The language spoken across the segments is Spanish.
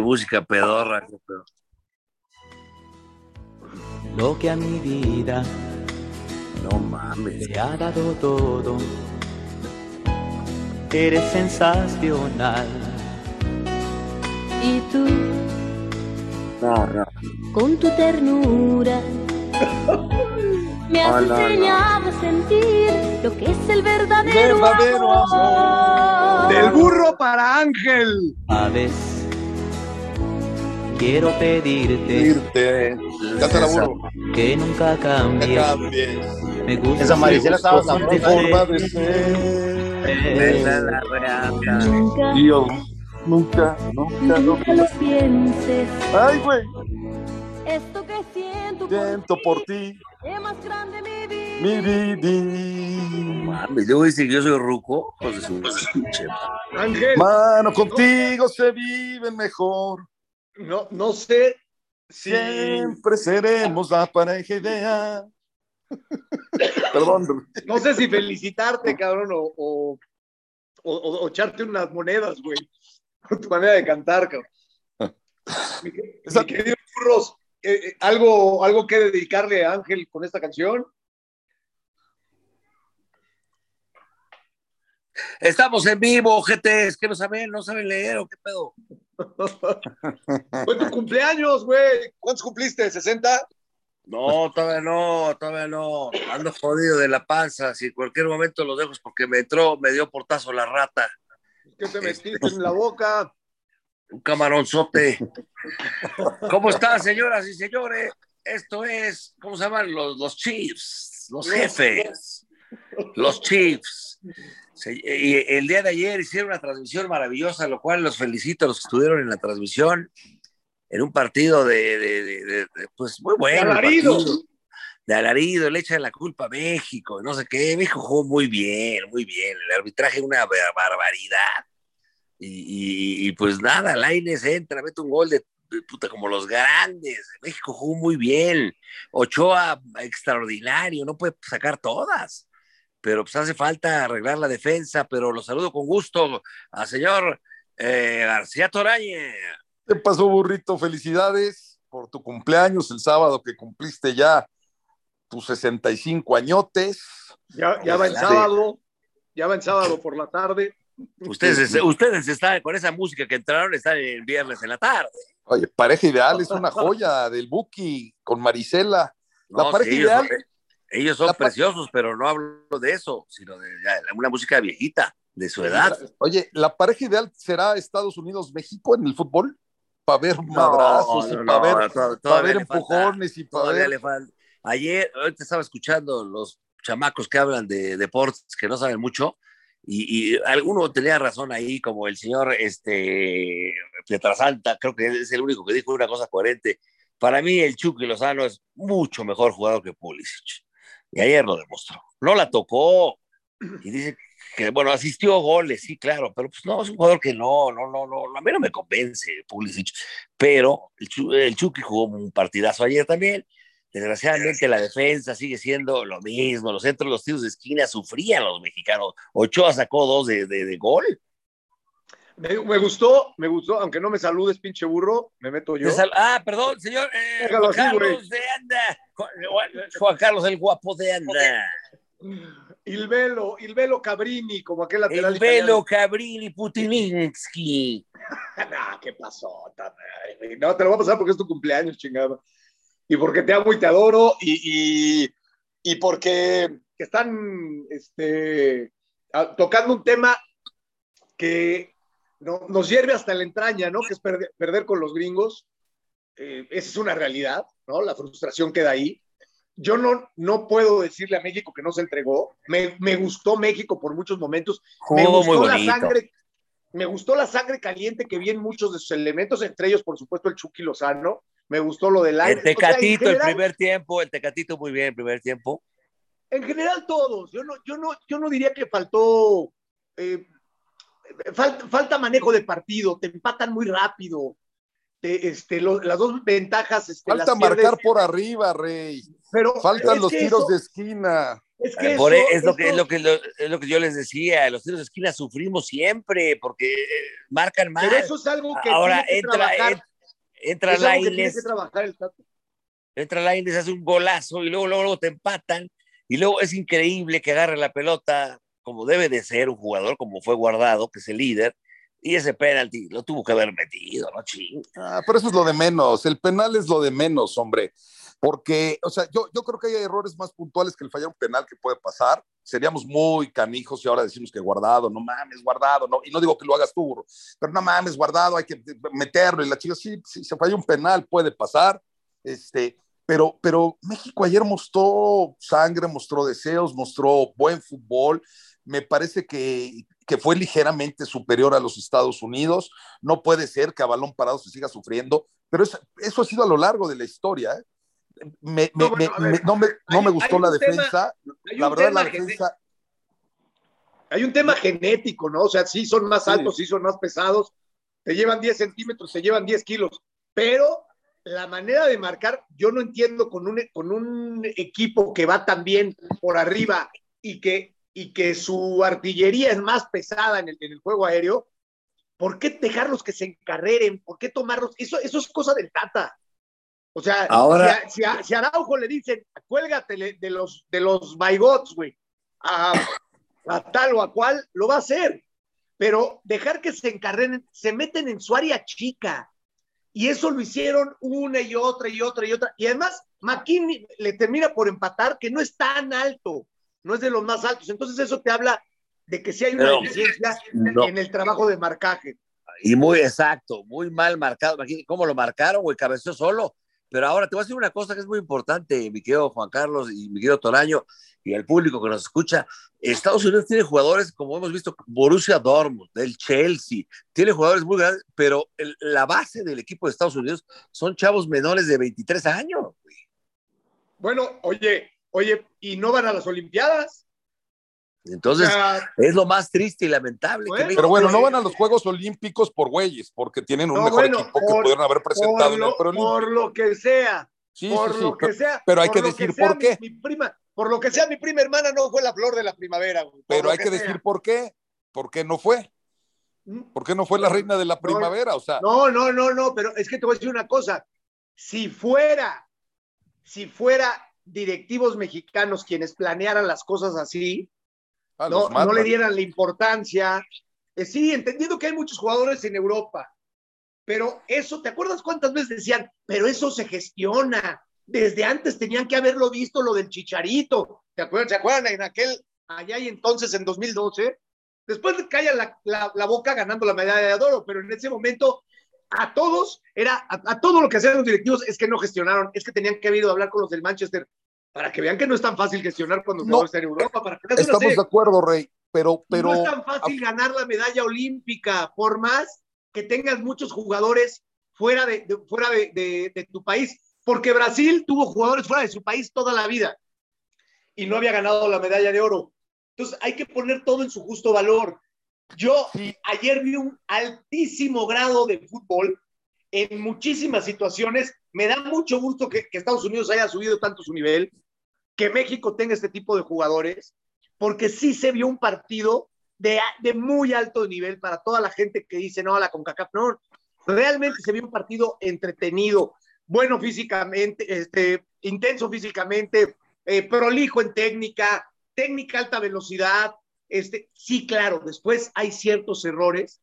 música pedorra. Lo que a mi vida No mames. le ha dado todo. Eres sensacional. Y tú, No, no. con tu ternura, me has no, enseñado a sentir lo que es el verdadero, Verdadero amor. Del burro para Ángel. Aves, quiero pedirte Irte. Cántala, burro. que nunca Que cambies. cambies. Me gusta Esa Maricela estaba Tu sabrosa. forma de ser. Vete a la reata. Nunca, nunca, nunca, nunca lo pienses. Ay, güey. Esto que siento, Siento por ti, es más grande mi vida. mi vida. Mames, luego dice que yo soy ruco. Pues es un pinche. Ángel, Mano, contigo se vive mejor. No, no sé si. Siempre seremos la pareja idea. Perdón. No sé si felicitarte, cabrón, o, o, o- o echarte unas monedas, güey. Con tu manera de cantar, cabrón. Mi, querido eh, eh, ¿algo, ¿algo que dedicarle a Ángel con esta canción? Estamos en vivo. Es que no saben, no saben leer o qué pedo. Fue tu cumpleaños, güey. ¿Cuántos cumpliste? ¿60? No, todavía no, todavía no. Ando jodido de la panza. Si en cualquier momento lo dejo es porque me entró, me dio portazo la rata. ¿Qué te metiste en la boca? Un camaronzote. ¿Cómo están, señoras y señores? Esto es, ¿cómo se llaman? Los, los Chiefs, los jefes, los Chiefs. Y el día de ayer hicieron una transmisión maravillosa, lo cual los felicito a los que estuvieron en la transmisión, en un partido de, de- de- de- de, pues muy bueno. De alarido. partido. De alarido, le echan la culpa a México, no sé qué. México jugó muy bien, muy bien. El arbitraje una bar- barbaridad. Y, y- y, pues nada, Laines entra, mete un gol de puta como los grandes. México jugó muy bien. Ochoa extraordinario, no puede sacar todas. Pero pues hace falta arreglar la defensa, pero lo saludo con gusto al señor eh, García Torañe. ¿Qué pasó, burrito? Felicidades por tu cumpleaños el sábado que cumpliste ya tus 65 añotes. Ya, ya va el sábado. Ya va el sábado por la tarde. Ustedes, ustedes están con esa música que entraron, están el viernes en la tarde. Oye, pareja ideal es una joya del Buki con Marisela. La No, pareja sí, ideal. Ellos son La preciosos, pero no hablo de eso, sino de una música viejita, de su edad. Oye, ¿la pareja ideal será Estados Unidos-México en el fútbol? Para ver madrazos no, y no, para ver, pa' falta- empujones y para ver. le falta. Ayer, ahorita estaba escuchando los chamacos que hablan de deportes que no saben mucho, y, y alguno tenía razón ahí, como el señor este, Pietrasanta, creo que es el único que dijo una cosa coherente. Para mí, el Chucky Lozano es mucho mejor jugador que Pulisic. Y ayer lo demostró. No la tocó. Y dice que, bueno, asistió goles, sí, claro, pero pues no, es un jugador que no, no, no, no, a mí no me convence Pulisic. Pero el, el Chucky jugó un partidazo ayer también. Desgraciadamente la defensa sigue siendo lo mismo. Los centros, los tiros de esquina sufrían los mexicanos. Ochoa sacó dos de, de- de gol. Me, me gustó, me gustó, aunque no me saludes, pinche burro, me meto yo. Ah, perdón, señor eh, así, Carlos de Anda. Juan, Carlos el guapo de Anda. Il Velo, Il Velo Cabrini, como aquel lateral El velo Cabrini Putininsky. No, ¿qué pasó? No, te lo voy a pasar porque es tu cumpleaños, chingado. Y porque te amo y te adoro y, y, y porque están este, tocando un tema que no- nos hierve hasta la entraña, ¿no? Que es perder, perder con los gringos. Eh, esa es una realidad, ¿no? La frustración queda ahí. Yo no, no puedo decirle a México que no se entregó. Me, me gustó México por muchos momentos. me gustó muy la sangre, me gustó la sangre caliente que vi en muchos de sus elementos, entre ellos, por supuesto, el Chucky Lozano. Me gustó lo del aire. El Tecatito, O sea, en el primer tiempo, el Tecatito muy bien, el primer tiempo. En general, todos. Yo no, yo no, yo no diría que faltó. eh, falta, falta manejo de partido, te empatan muy rápido. Te- este, lo- las dos ventajas. Este, Falta las pierdes, marcar por arriba, Rey. pero Faltan los tiros eso- de esquina. Es que Por eso- es, lo que, es, lo que, lo- es lo que yo les decía, los tiros de esquina sufrimos siempre porque eh, marcan mal. Pero eso es algo que Ahora tiene entra, trabajar. entra Lainez, entra Lainez, hace un golazo y luego, luego, luego te empatan y luego es increíble que agarre la pelota como debe de ser un jugador, como fue guardado, que es el líder, y ese penalti lo tuvo que haber metido, ¿no? Ching. Ah, pero eso es lo de menos. El penal es lo de menos, hombre. Porque, o sea, yo, yo creo que hay errores más puntuales que el fallar un penal que puede pasar. Seríamos muy canijos y ahora decimos que guardado, no mames, guardado, no. Y no digo que lo hagas tú, pero no mames, guardado, hay que meterlo. Y la chica, sí, sí, se falla un penal, puede pasar. Este, pero, pero México ayer mostró sangre, mostró deseos, mostró buen fútbol. Me parece que, que fue ligeramente superior a los Estados Unidos. No puede ser que a balón parado se siga sufriendo, pero eso, eso ha sido a lo largo de la historia. ¿eh? Me, No, me- no me, no hay- me gustó la tema- defensa. la verdad, la defensa. Hay un tema genético, ¿no? O sea, sí son más Sí. altos, sí son más pesados, te llevan 10 centímetros, te llevan 10 kilos, pero la manera de marcar, yo no entiendo con un, con un equipo que va tan bien por arriba y que, y que su artillería es más pesada en el, en el juego aéreo, ¿por qué dejarlos que se encarreren? ¿Por qué tomarlos? Eso, eso es cosa del Tata. O sea, Ahora- si, a, si a- si a Araujo le dicen, cuélgate de los, de los Baigots, güey, a, a tal o a cual, lo va a hacer. Pero dejar que se encarreren, se meten en su área chica. Y eso lo hicieron una y otra y otra y otra. Y además, McKinney le termina por empatar, que no es tan alto, no es de los más altos. Entonces, eso te habla de que sí hay una Pero- deficiencia No. en el trabajo de marcaje. Y muy exacto, muy mal marcado. Imagínate cómo lo marcaron, güey, cabeció solo. Pero ahora te voy a decir una cosa que es muy importante, mi querido Juan Carlos y mi querido Toraño y el público que nos escucha. Estados Unidos tiene jugadores, como hemos visto, Borussia Dortmund, del Chelsea, tiene jugadores muy grandes, pero el- la base del equipo de Estados Unidos son chavos menores de 23 años. güey. Bueno, oye, oye, ¿y no van a las Olimpiadas? Entonces, O sea, es lo más triste y lamentable. que Bueno, México- Pero bueno, no Sí. van a los Juegos Olímpicos por güeyes, porque tienen un No, mejor bueno, equipo que por- pudieron haber presentado por en lo, el preolímpico. por lo que sea, Sí, por sí, sí, lo que pero- sea. pero hay que decir sea por qué. Mi, prima, por lo que sea, mi prima hermana no fue la flor de la primavera. güey, Pero hay que decir por qué. ¿Por qué no fue? ¿Mm? ¿Por qué no fue la reina de la primavera? O sea, No, no, no, no, pero es que te voy a decir una cosa. Si fuera, si fuera directivos mexicanos quienes planearan las cosas así, ah, no, no le dieran la importancia. Eh, sí, entendiendo que hay muchos jugadores en Europa, pero eso, ¿te acuerdas cuántas veces decían, pero eso se gestiona? Desde antes tenían que haberlo visto lo del chicharito. ¿Te acuerdas? ¿Se acuerdan en aquel, allá y entonces en 2012? Después le calla la, la, la boca ganando la medalla de oro, pero en ese momento a todos, era, a, a todo lo que hacían los directivos es que no gestionaron, es que tenían que haber ido a hablar con los del Manchester para que vean que no es tan fácil gestionar cuando No. está en Europa, para que Estamos de acuerdo, Rey, pero, pero no es tan fácil ganar la medalla olímpica, por más que tengas muchos jugadores fuera de, de- fuera de, de- de tu país, porque Brasil tuvo jugadores fuera de su país toda la vida y no había ganado la medalla de oro. Entonces hay que poner todo en su justo valor. Yo ayer vi un altísimo grado de fútbol en muchísimas situaciones. Me da mucho gusto que, que Estados Unidos haya subido tanto su nivel, que México tenga este tipo de jugadores, porque sí se vio un partido de, de muy alto nivel para toda la gente que dice, no, la CONCACAF, no, realmente se vio un partido entretenido, bueno físicamente, este, intenso físicamente, eh, prolijo en técnica, técnica alta velocidad, este, sí, claro, después hay ciertos errores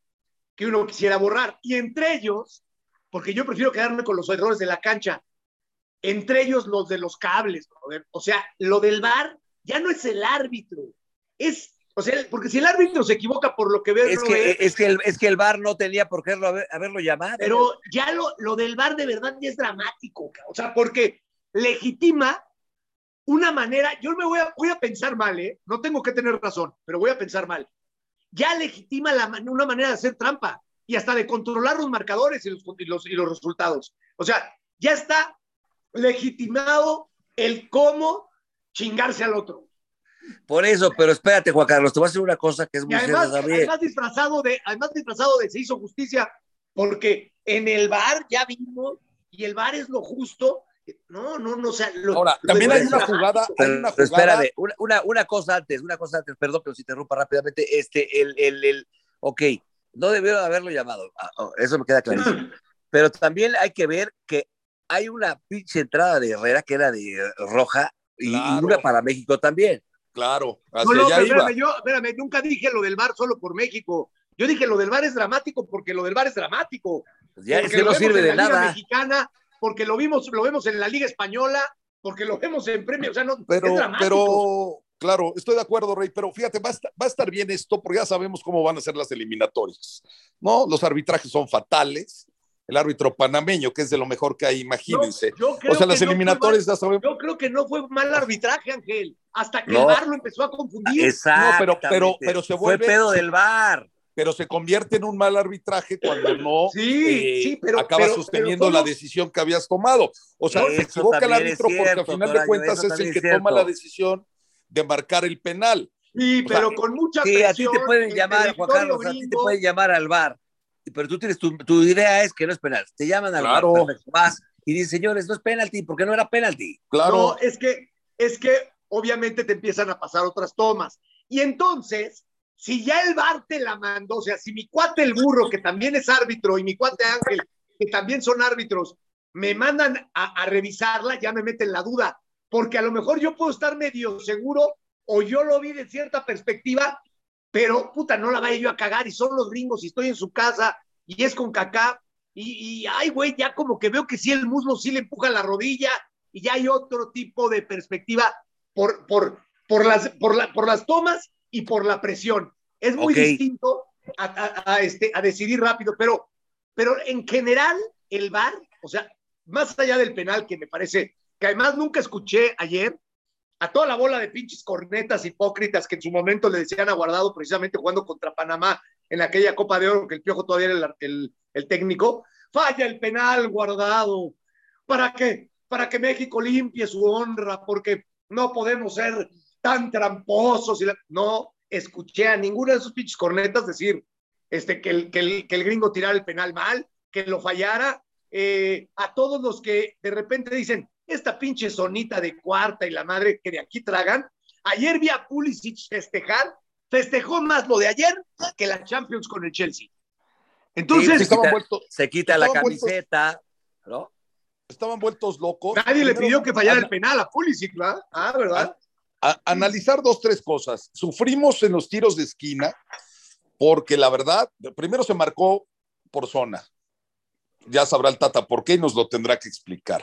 que uno quisiera borrar, y entre ellos, porque yo prefiero quedarme con los errores de la cancha, entre ellos los de los cables, brother. o sea, lo del VAR ya no es el árbitro, es, o sea, porque si el árbitro se equivoca por lo que ve, Es que, es, que el, es que el VAR no tenía por qué haberlo, haberlo llamado. pero ya lo, lo del VAR de verdad ya es dramático, o sea, porque legitima una manera, yo me voy a, voy a pensar mal, ¿eh? no tengo que tener razón, pero voy a pensar mal. Ya legitima la, una manera de hacer trampa y hasta de controlar los marcadores y los, y los, y los resultados. O sea, ya está legitimado el cómo chingarse al otro. Por eso, pero espérate, Juan Carlos, te voy a decir una cosa que es muy además, además disfrazado de, además disfrazado de se hizo justicia, porque en el bar ya vimos, y el bar es lo justo, No, no, no, o sea, lo- Ahora, lo también hay una jugada, hay una pero jugada. espérame, una, una, una cosa antes, una cosa antes, perdón que los interrumpa rápidamente. Este, el, el, el, ok, no debieron haberlo llamado, ah, oh, eso me queda clarísimo. Pero también hay que ver que hay una pinche entrada de Herrera que era de roja y, y Claro. una para México también. Claro, No, hacia no, allá pero iba. espérame, yo, espérame, nunca dije lo del VAR solo por México. Yo dije lo del VAR es dramático porque lo del VAR es dramático. Pues ya es que no sirve de nada. Mexicana, porque lo vimos, lo vemos en la Liga Española, porque lo vemos en Premio, o sea, no, es Pero, dramático. pero, claro, estoy de acuerdo, Rey, pero fíjate, va a, estar, va a estar bien esto porque ya sabemos cómo van a ser las eliminatorias, ¿no? Los arbitrajes son fatales. El árbitro panameño, que es de lo mejor que hay, imagínense. O sea, las no eliminatorias ya sabemos. yo creo que no fue mal arbitraje, Ángel, hasta que No. el VAR lo empezó a confundir. Exacto. pero- pero- pero se vuelve- Fue pedo del bar. Pero se convierte en un mal arbitraje cuando no Sí, eh, sí, pero acaba pero- sosteniendo pero la decisión que habías tomado. O sea, se equivoca el árbitro porque cierto, al final de cuentas es el que es toma la decisión de marcar el penal. Sí, O sea, pero con mucha Sí, a ti presión. te pueden llamar, Juan Carlos, a ti te gringo. pueden llamar al bar. Pero tú tienes tu, tu idea es que no es penal. Te llaman al Claro. bar, perfecto, vas y dices, señores, no es penalti, porque no era penalti. Claro. No, es que, es que obviamente te empiezan a pasar otras tomas. Y entonces, si ya el VAR te la mandó, o sea, si mi cuate el burro, que también es árbitro, y mi cuate Ángel, que también son árbitros, me mandan a, a revisarla, ya me meten la duda, porque a lo mejor yo puedo estar medio seguro o yo lo vi de cierta perspectiva, pero puta, no la vaya yo a cagar y son los gringos y estoy en su casa y es con cacá y, y ay, güey, ya como que veo que sí el muslo sí le empuja la rodilla y ya hay otro tipo de perspectiva por, por, por, las, por, la, por las tomas y por la presión. Es muy distinto a, a- a este, a decidir rápido, pero, pero en general el VAR, o sea, más allá del penal que me parece, que además nunca escuché ayer, a toda la bola de pinches cornetas hipócritas que en su momento le decían a Guardado precisamente jugando contra Panamá en aquella Copa de Oro que el Piojo todavía era el, el- el técnico, falla el penal Guardado. ¿Para qué? Para que México limpie su honra, porque no podemos ser tan tramposos. Y la- No escuché a ninguna de esos pinches cornetas decir este, que, el, que, el, que el gringo tirara el penal mal, que lo fallara. Eh, a todos los que de repente dicen, esta pinche sonita de cuarta y la madre que de aquí tragan. Ayer vi a Pulisic festejar, festejó más lo de ayer que la Champions con el Chelsea. Entonces, Sí, quita- Se quita la vueltos- camiseta, ¿no? estaban vueltos locos. nadie le pidió que fallara el penal a Pulisic, ¿verdad? Ah, ¿verdad? A- analizar dos, tres cosas. Sufrimos en los tiros de esquina porque la verdad, primero se marcó por zona. Ya sabrá el Tata por qué y nos lo tendrá que explicar.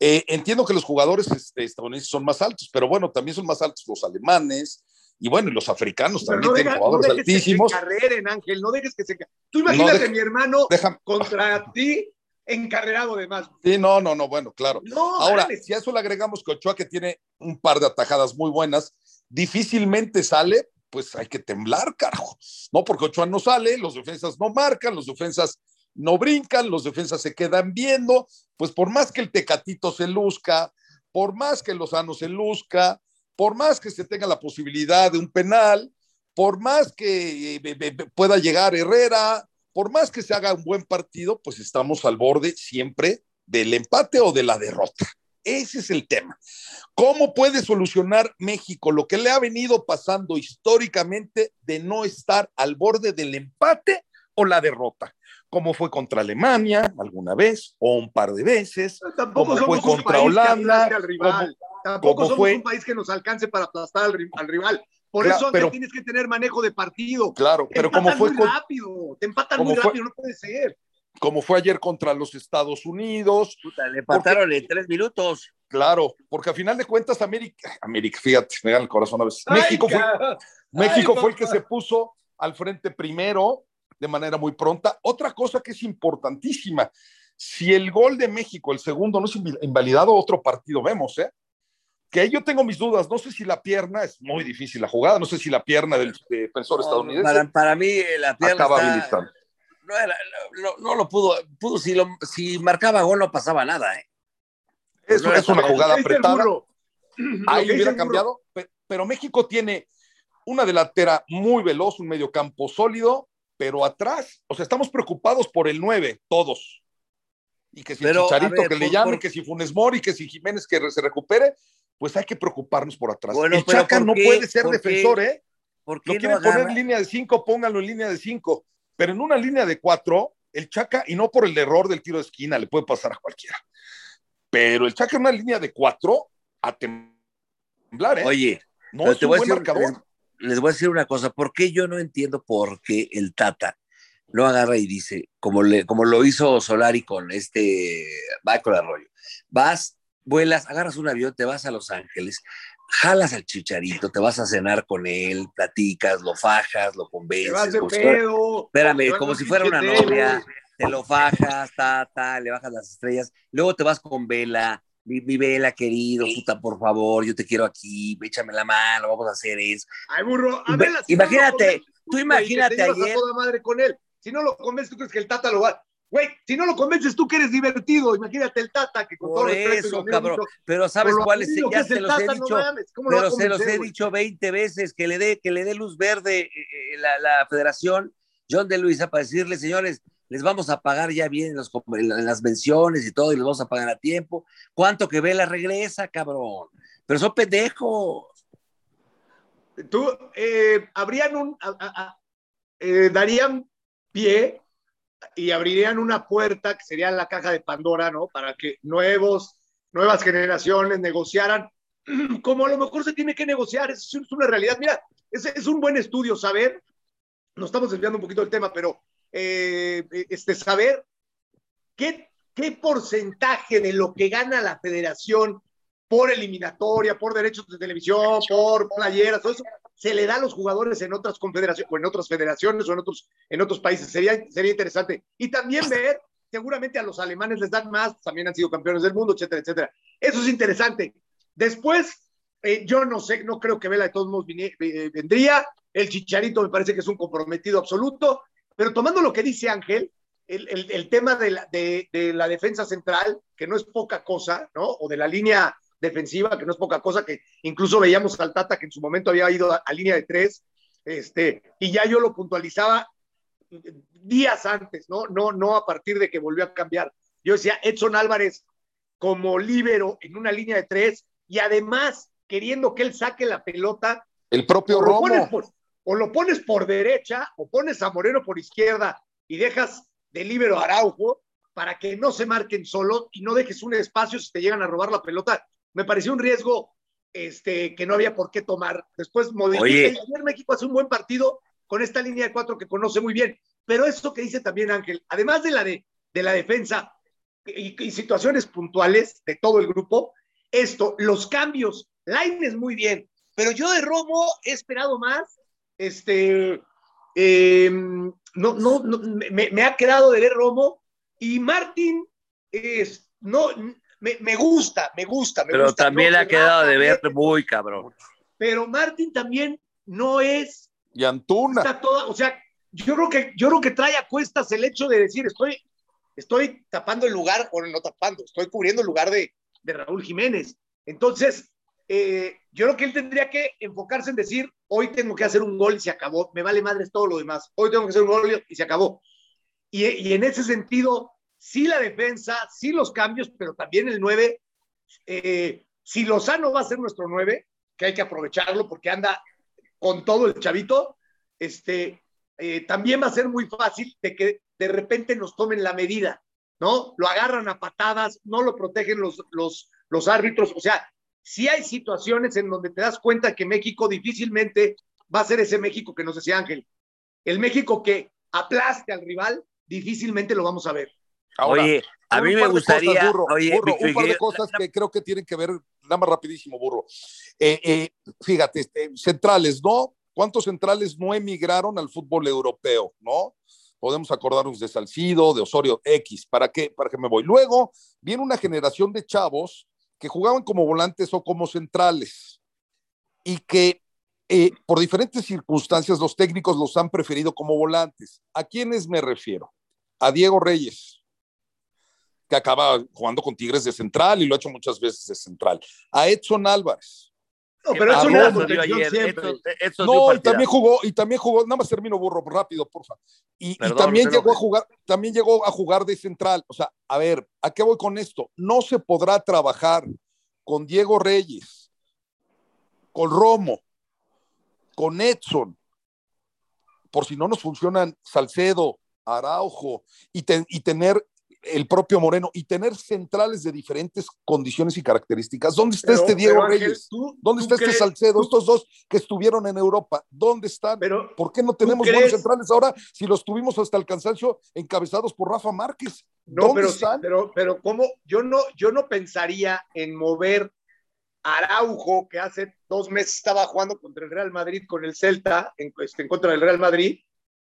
Eh, entiendo que los jugadores este, estadounidenses son más altos, pero bueno, también son más altos los alemanes y bueno, los africanos Pero también no, tienen deja- no jugadores dejes que se altísimos. encarreren, Ángel, no dejes que se... Tú imagínate deja- mi hermano Déjame- contra ti encarrerado de más. Sí, no, no, no, bueno, claro. No, Ahora, si a eso le agregamos que Ochoa, que tiene un par de atajadas muy buenas, difícilmente sale, pues hay que temblar, carajo. No, porque Ochoa no sale, los defensas no marcan, los defensas no brincan, los defensas se quedan viendo, pues por más que el Tecatito se luzca, por más que Lozano se luzca, por más que se tenga la posibilidad de un penal, por más que eh, be- be- pueda llegar Herrera, por más que se haga un buen partido, pues estamos al borde siempre del empate o de la derrota. Ese es el tema. ¿Cómo puede solucionar México lo que le ha venido pasando históricamente de no estar al borde del empate o la derrota? Como fue contra Alemania alguna vez o un par de veces. Tampoco como fue contra Holanda, al rival. Tampoco como somos fue- un país que nos alcance para aplastar al rival. Por Claro, eso pero- tienes que tener manejo de partido. Claro, Te pero como empatan fue, muy rápido, te empatan muy fue- rápido, no puede ser. como fue ayer contra los Estados Unidos, Puta, le empataron en tres minutos. claro, porque a final de cuentas América, América, fíjate, me da el corazón a veces. Ay, México fue, México Ay, fue el que se puso al frente primero de manera muy pronta. Otra cosa que es importantísima, si el gol de México, el segundo, no es invalidado, otro partido vemos, ¿eh? Que ahí yo tengo mis dudas, no sé si la pierna, es muy difícil la jugada, no sé si la pierna del defensor estadounidense Para, para mí, eh, la pierna acaba está- no, era- no, no lo pudo, pudo si, lo, si marcaba gol no pasaba nada, ¿eh? Es, no era es una jugada apretada. Ahí hubiera cambiado, pe- pero México tiene una delantera muy veloz, un mediocampo sólido, pero atrás, o sea, estamos preocupados por el 9, todos. Y que si Pero, el Chicharito ver, que le llame, por- que si Funes Mori, que si Jiménez que se recupere, pues hay que preocuparnos por atrás. Bueno, el Chaca ¿por no qué? puede ser defensor, ¿eh? ¿Por Lo qué no quieren poner en línea de cinco, pónganlo en línea de cinco. Pero en una línea de cuatro, el Chaca, y no por el error del tiro de esquina, le puede pasar a cualquiera. Pero el Chaca en una línea de cuatro, a temblar, ¿eh? Oye, no es te un voy a buen decir, marcador. les, les voy a decir una cosa. ¿Por qué yo no entiendo por qué el Tata no agarra y dice, como, le, como lo hizo Solari con este Michael Arroyo? Vas, vuelas, agarras un avión, te vas a Los Ángeles, jalas al chicharito, te vas a cenar con él, platicas, lo fajas, lo Te vas convences. de pedo. espérame, como si fuera una novia, te lo fajas, ta, ta, le bajas las estrellas, luego te vas con Vela, mi, mi Vela querido, puta, por favor, yo te quiero aquí, échame la mano, vamos a hacer eso. Ay, burro, a ver, si imagínate, convences, tú imagínate ayer- a toda madre con él. Si no lo convences, tú crees que el Tata lo va. Güey, si no lo convences, tú que eres divertido. Imagínate el Tata, que con todo Por respeto. y eso, cabrón. Pero ¿sabes cuál es? Ya se los he dicho, mames, ¿cómo lo va a pero se los he dicho 20 veces que le dé, que le dé luz verde eh, eh, la, la federación, John de Luisa, para decirle, señores, les vamos a pagar ya bien en, los- las menciones y todo, y les vamos a pagar a tiempo. ¿Cuánto que Vela regresa, cabrón? Pero son pendejos. Tú, eh, habrían un. a- a- a- eh, darían pie y abrirían una puerta que sería la caja de Pandora, ¿no? Para que nuevos, nuevas generaciones negociaran, como a lo mejor se tiene que negociar, es, una realidad. Mira, es, es un buen estudio saber, nos estamos desviando un poquito del tema, pero eh, este, saber qué, qué porcentaje de lo que gana la federación por eliminatoria, por derechos de televisión, por playeras, todo eso, se le da a los jugadores en otras confederaciones, o en otras federaciones, o en otros, en otros países. Sería, sería interesante. Y también ver, seguramente a los alemanes les dan más, también han sido campeones del mundo, etcétera, etcétera. Eso es interesante. Después, eh, yo no sé, no creo que Vela de todos modos eh, vendría. El Chicharito me parece que es un comprometido absoluto. Pero tomando lo que dice Ángel, el, el- el tema de la, de- de la defensa central, que no es poca cosa, ¿no? O de la línea defensiva, que no es poca cosa, que incluso veíamos al Tata que en su momento había ido a, a línea de tres, este, y ya yo lo puntualizaba días antes, ¿no? No, no a partir de que volvió a cambiar. Yo decía, Edson Álvarez como líbero en una línea de tres, y además queriendo que él saque la pelota, El propio o lo, pones Romo. por, o lo pones por derecha, o pones a Moreno por izquierda, y dejas de líbero a Araujo, para que no se marquen solo y no dejes un espacio si te llegan a robar la pelota. Me pareció un riesgo este, que no había por qué tomar. Después modifica y ayer México hace un buen partido con esta línea de cuatro que conoce muy bien. Pero eso que dice también Ángel, además de la, de, de la defensa y, y situaciones puntuales de todo el grupo, esto, los cambios, Line es muy bien, pero yo de Romo he esperado más. Este, eh, no, no, no, me, me ha quedado de ver Romo y Martín es, no, me, me gusta, me gusta. Me Pero gusta, también no le ha quedado de ver muy cabrón. Pero Martín también no es Y Antuna. está toda, o sea, yo creo que yo creo que trae a cuestas el hecho de decir estoy estoy tapando el lugar o no tapando, estoy cubriendo el lugar de, de Raúl Jiménez. Entonces, eh, yo creo que él tendría que enfocarse en decir hoy tengo que hacer un gol y se acabó, me vale madres todo lo demás. Hoy tengo que hacer un gol y se acabó. Y, y en ese sentido, sí la defensa, sí los cambios, pero también el 9. Eh, si Lozano va a ser nuestro 9, que hay que aprovecharlo porque anda con todo el chavito, este, eh, también va a ser muy fácil de que de repente nos tomen la medida, ¿no? Lo agarran a patadas, no lo protegen los, los, árbitros, o sea, sí hay situaciones en donde te das cuenta que México difícilmente va a ser ese México que nos decía Ángel. El México que aplaste al rival, difícilmente lo vamos a ver. Ahora, Oye, a mí me gustaría. cosas, burro, oye, burro, mi- un par de cosas que creo que tienen que ver, nada más rapidísimo, burro. Eh, eh, fíjate, este, centrales, ¿no? ¿Cuántos centrales no emigraron al fútbol europeo, no? Podemos acordarnos de Salcido, de Osorio X. ¿Para qué? ¿Para qué me voy? Luego viene una generación de chavos que jugaban como volantes o como centrales y que eh, por diferentes circunstancias los técnicos los han preferido como volantes. ¿A quiénes me refiero? A Diego Reyes, que acaba jugando con Tigres de central y lo ha hecho muchas veces de central. A Edson Álvarez. No, pero eso no protección ayer. siempre. Esto dio No, y también jugó, y también jugó, nada más termino burro, rápido, porfa. Y, también llegó a jugar, también llegó a jugar de central. O sea, a ver, ¿a qué voy con esto? No se podrá trabajar con Diego Reyes, con Romo, con Edson, por si no nos funcionan Salcedo, Araujo, y, te- y tener el propio Moreno, y tener centrales de diferentes condiciones y características. ¿Dónde está Pero- este Diego Ángel, Reyes? tú- ¿Dónde tú está este Salcedo? tú- Estos dos que estuvieron en Europa, ¿dónde están? Pero, ¿Por qué no tenemos crees? buenos centrales ahora si los tuvimos hasta el cansancio encabezados por Rafa Márquez? no, ¿Dónde pero, están? pero, pero ¿cómo? Yo no, yo no pensaría en mover Araujo, que hace dos meses estaba jugando contra el Real Madrid con el Celta, en, este, en contra del Real Madrid,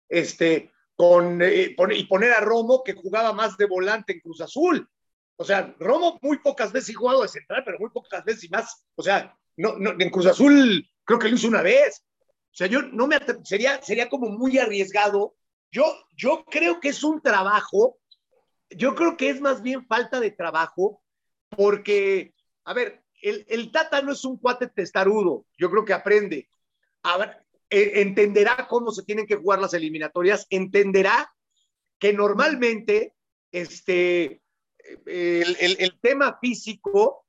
este, con, eh, y poner a Romo, que jugaba más de volante en Cruz Azul. O sea, Romo muy pocas veces ha jugado de central, pero muy pocas veces y más. O sea, no, no, en Cruz Azul creo que lo hizo una vez. O sea, yo no me sería, sería como muy arriesgado. Yo, yo creo que es un trabajo, yo creo que es más bien falta de trabajo, porque, a ver, el, el Tata no es un cuate testarudo, yo creo que aprende. Ver, eh, entenderá cómo se tienen que jugar las eliminatorias, entenderá que normalmente este, el, el- tema físico,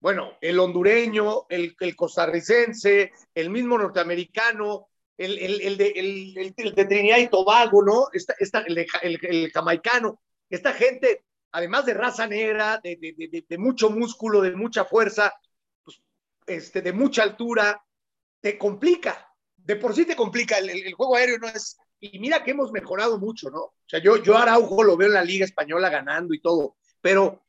bueno, el hondureño, el, el costarricense, el mismo norteamericano, el, el- de, el- de Trinidad y Tobago, ¿no? Esta, esta- el, de el- jamaicano, esta gente, además de raza negra, de- de- de mucho músculo, de mucha fuerza, pues, este, de mucha altura, te complica. De por sí te complica. El, juego aéreo no es. Y mira que hemos mejorado mucho, ¿no? O sea, yo, yo Araujo lo veo en la Liga Española ganando y todo, pero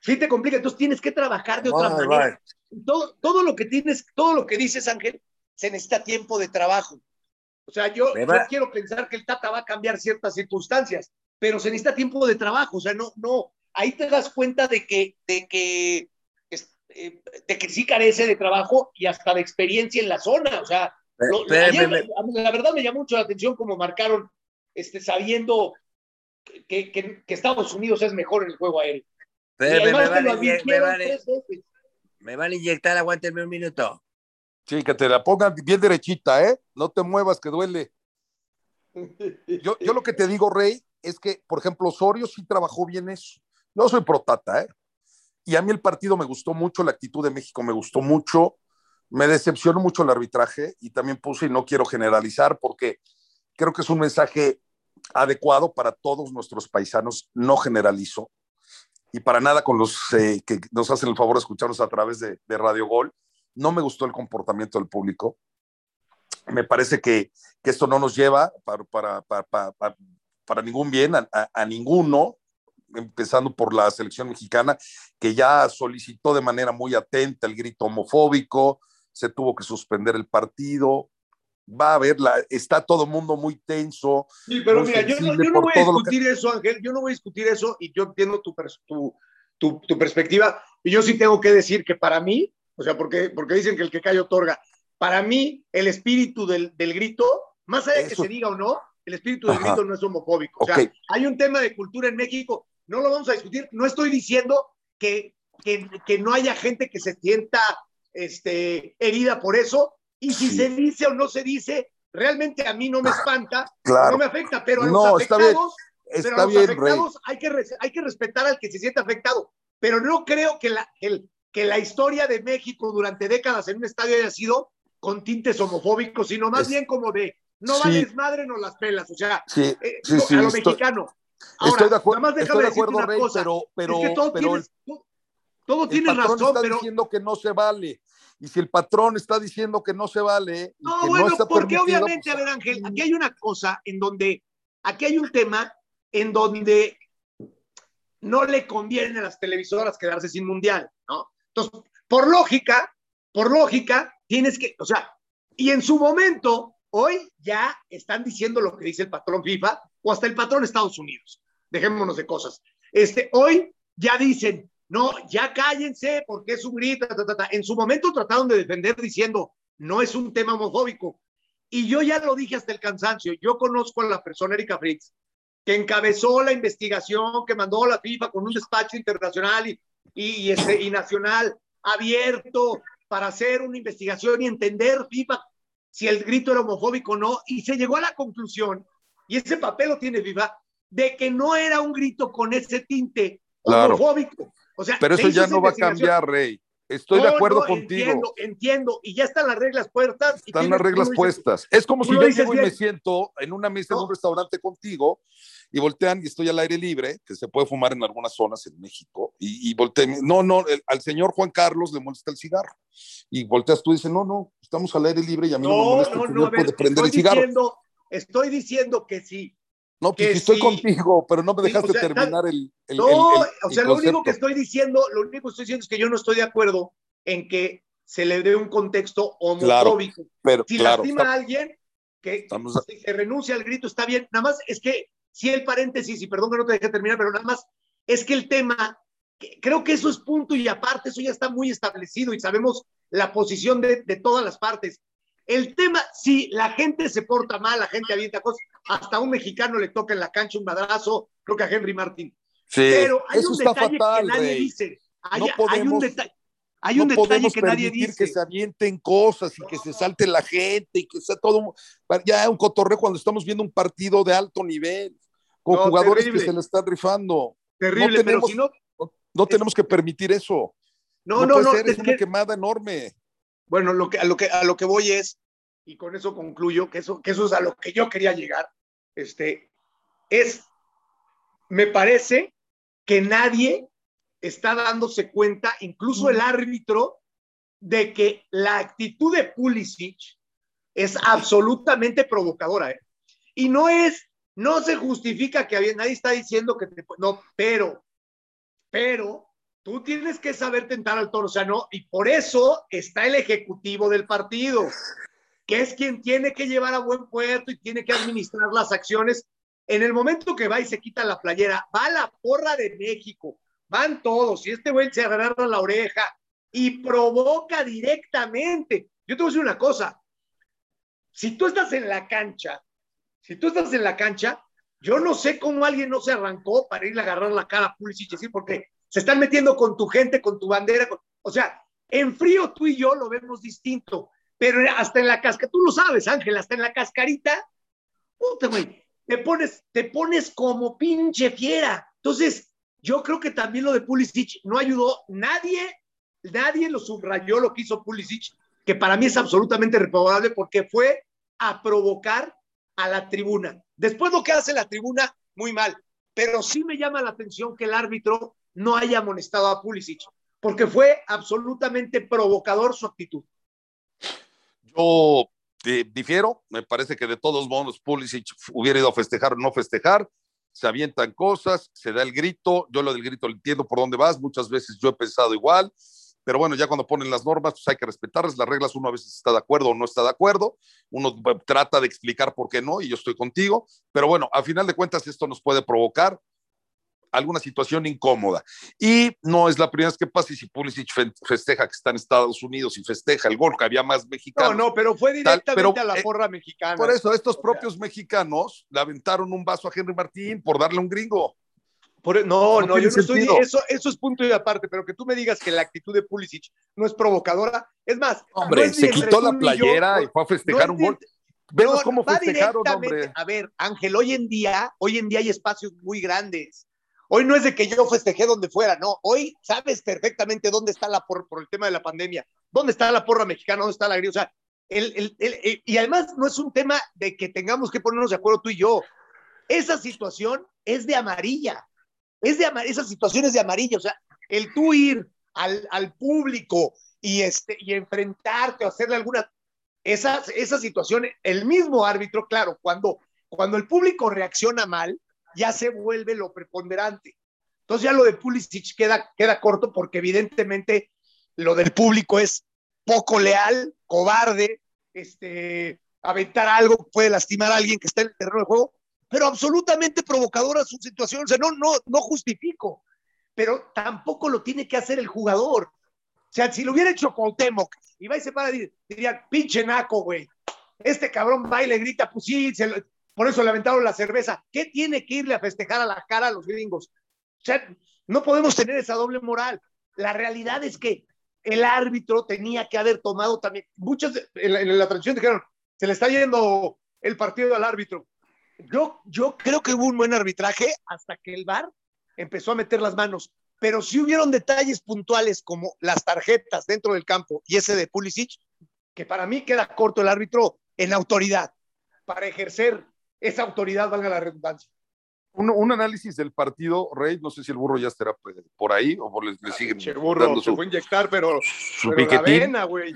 sí te complica. Entonces tienes que trabajar de otra manera. Todo, todo lo que tienes, todo lo que dices, Ángel, se necesita tiempo de trabajo. O sea, yo, yo quiero pensar que el Tata va a cambiar ciertas circunstancias, pero se necesita tiempo de trabajo. O sea, no, no. Ahí te das cuenta de que, de que, eh, de que sí carece de trabajo y hasta de experiencia en la zona. O sea, lo- ayer, la verdad me llamó mucho la atención como marcaron, este, sabiendo que, que- que Estados Unidos es mejor en el juego aéreo. Además me, inye- me veces. me van a inyectar, aguántenme un minuto. Sí, que te la pongan bien derechita, ¿eh? No te muevas, que duele. Yo, yo lo que te digo, Rey, es que, por ejemplo, Osorio sí trabajó bien eso. Yo soy protata, ¿eh? Y a mí el partido me gustó mucho, la actitud de México me gustó mucho, me decepcionó mucho el arbitraje y también puse, y no quiero generalizar, porque creo que es un mensaje adecuado para todos nuestros paisanos, no generalizo, y para nada con los eh, que nos hacen el favor de escucharnos a través de, Radio Gol. No me gustó el comportamiento del público. Me parece que, que esto no nos lleva para, para, para, para, para ningún bien, a, ninguno, empezando por la selección mexicana, que ya solicitó de manera muy atenta el grito homofóbico, se tuvo que suspender el partido. Va a haber, la, está todo el mundo muy tenso. Sí, pero mira, yo no, yo no voy a discutir que... eso, Ángel, yo no voy a discutir eso y yo entiendo tu, tu, tu, tu, perspectiva. Y yo sí tengo que decir que para mí, o sea, porque, porque dicen que el que cae otorga, para mí el espíritu del, del grito, más allá de que se diga o no, el espíritu del Ajá. grito no es homofóbico. O sea, okay. hay un tema de cultura en México, no lo vamos a discutir. No estoy diciendo que, que, que no haya gente que se sienta este, herida por eso, y si sí. se dice o no se dice, realmente a mí no me espanta, claro. no me afecta, pero a los no, afectados, está bien, está pero a los bien, afectados hay, que, hay que respetar al que se siente afectado. Pero no creo que la, el, que la historia de México durante décadas en un estadio haya sido con tintes homofóbicos, sino más es, bien como de no sí. vales madre, no las pelas. O sea, sí, eh, sí, a lo estoy, mexicano. Ahora, estoy de acuerdo, más estoy de acuerdo una Rey, cosa, pero, pero, es que todo pero tienes, todo el tienes patrón razón, está pero diciendo que no se vale. Y si el patrón está diciendo que no se vale, no, que bueno, no está porque obviamente, pues, a ver, Ángel, aquí hay una cosa en donde, aquí hay un tema en donde no le conviene a las televisoras quedarse sin mundial, ¿no? Entonces, por lógica, por lógica, tienes que, o sea, y en su momento, hoy ya están diciendo lo que dice el patrón FIFA o hasta el patrón Estados Unidos. Dejémonos de cosas. Este, hoy ya dicen, no, ya cállense porque es un grito. Ta, ta, ta. En su momento trataron de defender diciendo, no es un tema homofóbico. Y yo ya lo dije hasta el cansancio. Yo conozco a la persona Erika Fritz, que encabezó la investigación, que mandó a la FIFA con un despacho internacional y, y, este, y nacional abierto para hacer una investigación y entender FIFA si el grito era homofóbico o no, y se llegó a la conclusión, y ese papel lo tiene FIFA, de que no era un grito con ese tinte Claro. homofóbico. O sea, Pero eso ya no va a cambiar, Rey. Estoy de acuerdo no, contigo. Entiendo, entiendo, y ya están las reglas puestas. y Están las reglas puestas. Es como si yo llego y me bien. siento en una mesa en No. un restaurante contigo y voltean y estoy al aire libre, que se puede fumar en algunas zonas en México, y, y voltean, no, no, el- al señor Juan Carlos le molesta el cigarro. Y volteas tú y dices, no, no, estamos al aire libre y a mí no, me No, molesta, no, no, a ver, prender el cigarro. diciendo, estoy diciendo que sí. No, pues que sí estoy sí. contigo, pero no me dejaste o sea, terminar el, el- No, el- o sea, lo único que estoy diciendo, lo único que estoy diciendo es que yo no estoy de acuerdo en que se le dé un contexto homofóbico. Pero, si claro, lastima está- a alguien, que si se renuncia al grito está bien. Nada más es que, si el paréntesis, y perdón que no te deje terminar, pero nada más es que el tema, que- creo que eso es punto y aparte, eso ya está muy establecido y sabemos la posición de, de todas las partes. El tema, si la gente se porta mal, la gente avienta cosas, hasta a un mexicano le toca en la cancha un madrazo, creo que a Henry Martin. sí, Pero hay eso un está detalle fatal, que nadie Rey. dice. Hay, No hay podemos- un detalle, hay un no detalle podemos que nadie permitir dice. que se avienten cosas y que se salte la gente y que sea todo ya un cotorreo cuando estamos viendo un partido de alto nivel con No, jugadores terrible. que se le están rifando. Terrible, no pero tenemos- si no, No tenemos que permitir eso. no, No, no, puede no, ser, es es una que- quemada enorme. Bueno, lo que, a, lo que, a lo que voy es, y con eso concluyo, que eso, que eso es a lo que yo quería llegar, este, es, me parece que nadie está dándose cuenta, incluso el árbitro, de que la actitud de Pulisic es absolutamente provocadora. ¿eh? Y no es, no se justifica que nadie está diciendo que te, no, pero, pero tú tienes que saber tentar al toro, o sea, no, y por eso está el ejecutivo del partido, que es quien tiene que llevar a buen puerto y tiene que administrar las acciones. En el momento que va y se quita la playera, va la porra de México, van todos, y este güey se agarra la oreja y provoca directamente. Yo te voy a decir una cosa, si tú estás en la cancha, si tú estás en la cancha, yo no sé cómo alguien no se arrancó para ir a agarrar la cara a Pulisic, y decir, porque se están metiendo con tu gente, con tu bandera, o sea, en frío tú y yo lo vemos distinto, pero hasta en la casca, tú lo sabes, Ángel, hasta en la cascarita, puta, güey, te pones, te pones como pinche fiera. Entonces, yo creo que también lo de Pulisic no ayudó, nadie, nadie lo subrayó lo que hizo Pulisic, que para mí es absolutamente reprobable porque fue a provocar a la tribuna. Después lo que hace la tribuna, muy mal, pero sí me llama la atención que el árbitro no haya amonestado a Pulisic, porque fue absolutamente provocador su actitud. Yo difiero, me parece que de todos modos Pulisic hubiera ido a festejar o no festejar, se avientan cosas, se da el grito, yo lo del grito lo entiendo por dónde vas, muchas veces yo he pensado igual, pero bueno, ya cuando ponen las normas, pues hay que respetarlas, las reglas uno a veces está de acuerdo o no está de acuerdo, uno eh, trata de explicar por qué no, y yo estoy contigo, pero bueno, a final de cuentas esto nos puede provocar alguna situación incómoda. Y no es la primera vez que pasa, y si Pulisic fe- festeja que está en Estados Unidos y festeja el gol, que había más mexicanos. No, no, pero fue directamente pero, a la eh, porra mexicana. Por eso, estos O sea- propios mexicanos le aventaron un vaso a Henry Martín por darle un gringo. Por- e, no, No no, yo no estoy, eso, eso es punto y aparte, pero que tú me digas que la actitud de Pulisic no es provocadora, es más, Hombre, no es se quitó la playera yo, y fue a festejar no un gol. no, cómo festejaron, hombre. A ver, Ángel, hoy en día, hoy en día hay espacios muy grandes. Hoy no es de que yo festejé donde fuera, no. Hoy sabes perfectamente dónde está la porra por el tema de la pandemia. ¿Dónde está la porra mexicana? ¿Dónde está la griega? O sea, el, el- y además no es un tema de que tengamos que ponernos de acuerdo tú y yo. Esa situación es de amarilla. Es de ama- esa situación es de amarilla. O sea, el tú ir al, al público y, este, y enfrentarte o hacerle alguna. Esa, esa situación, el mismo árbitro, claro, cuando, cuando el público reacciona mal, ya se vuelve lo preponderante. Entonces ya lo de Pulisic queda, queda corto porque evidentemente lo del público es poco leal, cobarde, este, aventar algo puede lastimar a alguien que está en el terreno de juego, pero absolutamente provocadora su situación. O sea, no, no, no justifico, pero tampoco lo tiene que hacer el jugador. O sea, si lo hubiera hecho Cuauhtémoc, y va y se para, dir- diría, pinche naco, güey. Este cabrón va y le grita, pues sí, se lo- por eso le aventaron la cerveza. ¿Qué tiene que irle a festejar a la cara a los gringos? O sea, no podemos tener esa doble moral. La realidad es que el árbitro tenía que haber tomado también. Muchos de- en la, en la transmisión dijeron, se le está yendo el partido al árbitro. Yo, yo creo que hubo un buen arbitraje hasta que el VAR empezó a meter las manos. Pero sí hubieron detalles puntuales como las tarjetas dentro del campo y ese de Pulisic, que para mí queda corto el árbitro en autoridad, para ejercer esa autoridad, valga la redundancia. Un, un análisis del partido, Rey, no sé si el burro ya estará pues, por ahí o le, le siguen Che burro, dando se su, fue a inyectar, pero, su pero la piquetín. vena, güey.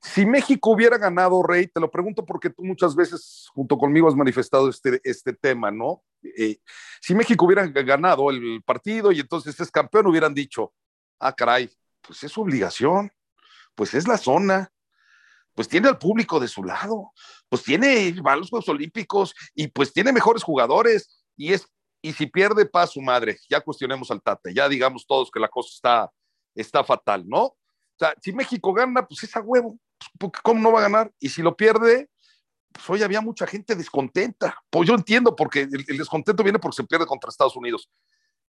Si México hubiera ganado, Rey, te lo pregunto porque tú muchas veces junto conmigo has manifestado este, este tema, ¿no? Eh, si México hubiera ganado el partido y entonces es campeón, hubieran dicho, ah, caray, pues es su obligación, pues es la zona, pues tiene al público de su lado, pues tiene, va a los Juegos Olímpicos y pues tiene mejores jugadores y es, y si pierde, pa' su madre, ya cuestionemos al Tata, ya digamos todos que la cosa está, está fatal, ¿no? O sea, si México gana, pues es a huevo. Pues, ¿Cómo no va a ganar? Y si lo pierde, pues hoy había mucha gente descontenta. Pues yo entiendo, porque el, el descontento viene porque se pierde contra Estados Unidos.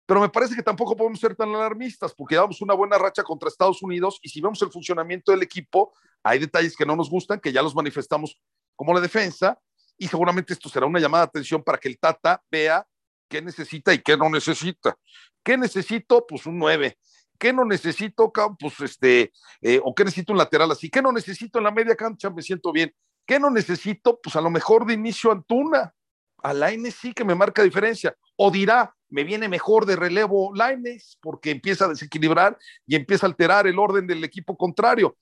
Pero me parece que tampoco podemos ser tan alarmistas, porque llevamos una buena racha contra Estados Unidos y si vemos el funcionamiento del equipo, hay detalles que no nos gustan, que ya los manifestamos como la defensa, y seguramente esto será una llamada de atención para que el Tata vea qué necesita y qué no necesita. ¿Qué necesito? Pues un 9. ¿Qué no necesito? Pues este, eh, o qué necesito un lateral así. ¿Qué no necesito en la media cancha? Me siento bien. ¿Qué no necesito? Pues a lo mejor de inicio Antuna. A Laines sí que me marca diferencia. O dirá, me viene mejor de relevo Laines porque empieza a desequilibrar y empieza a alterar el orden del equipo contrario.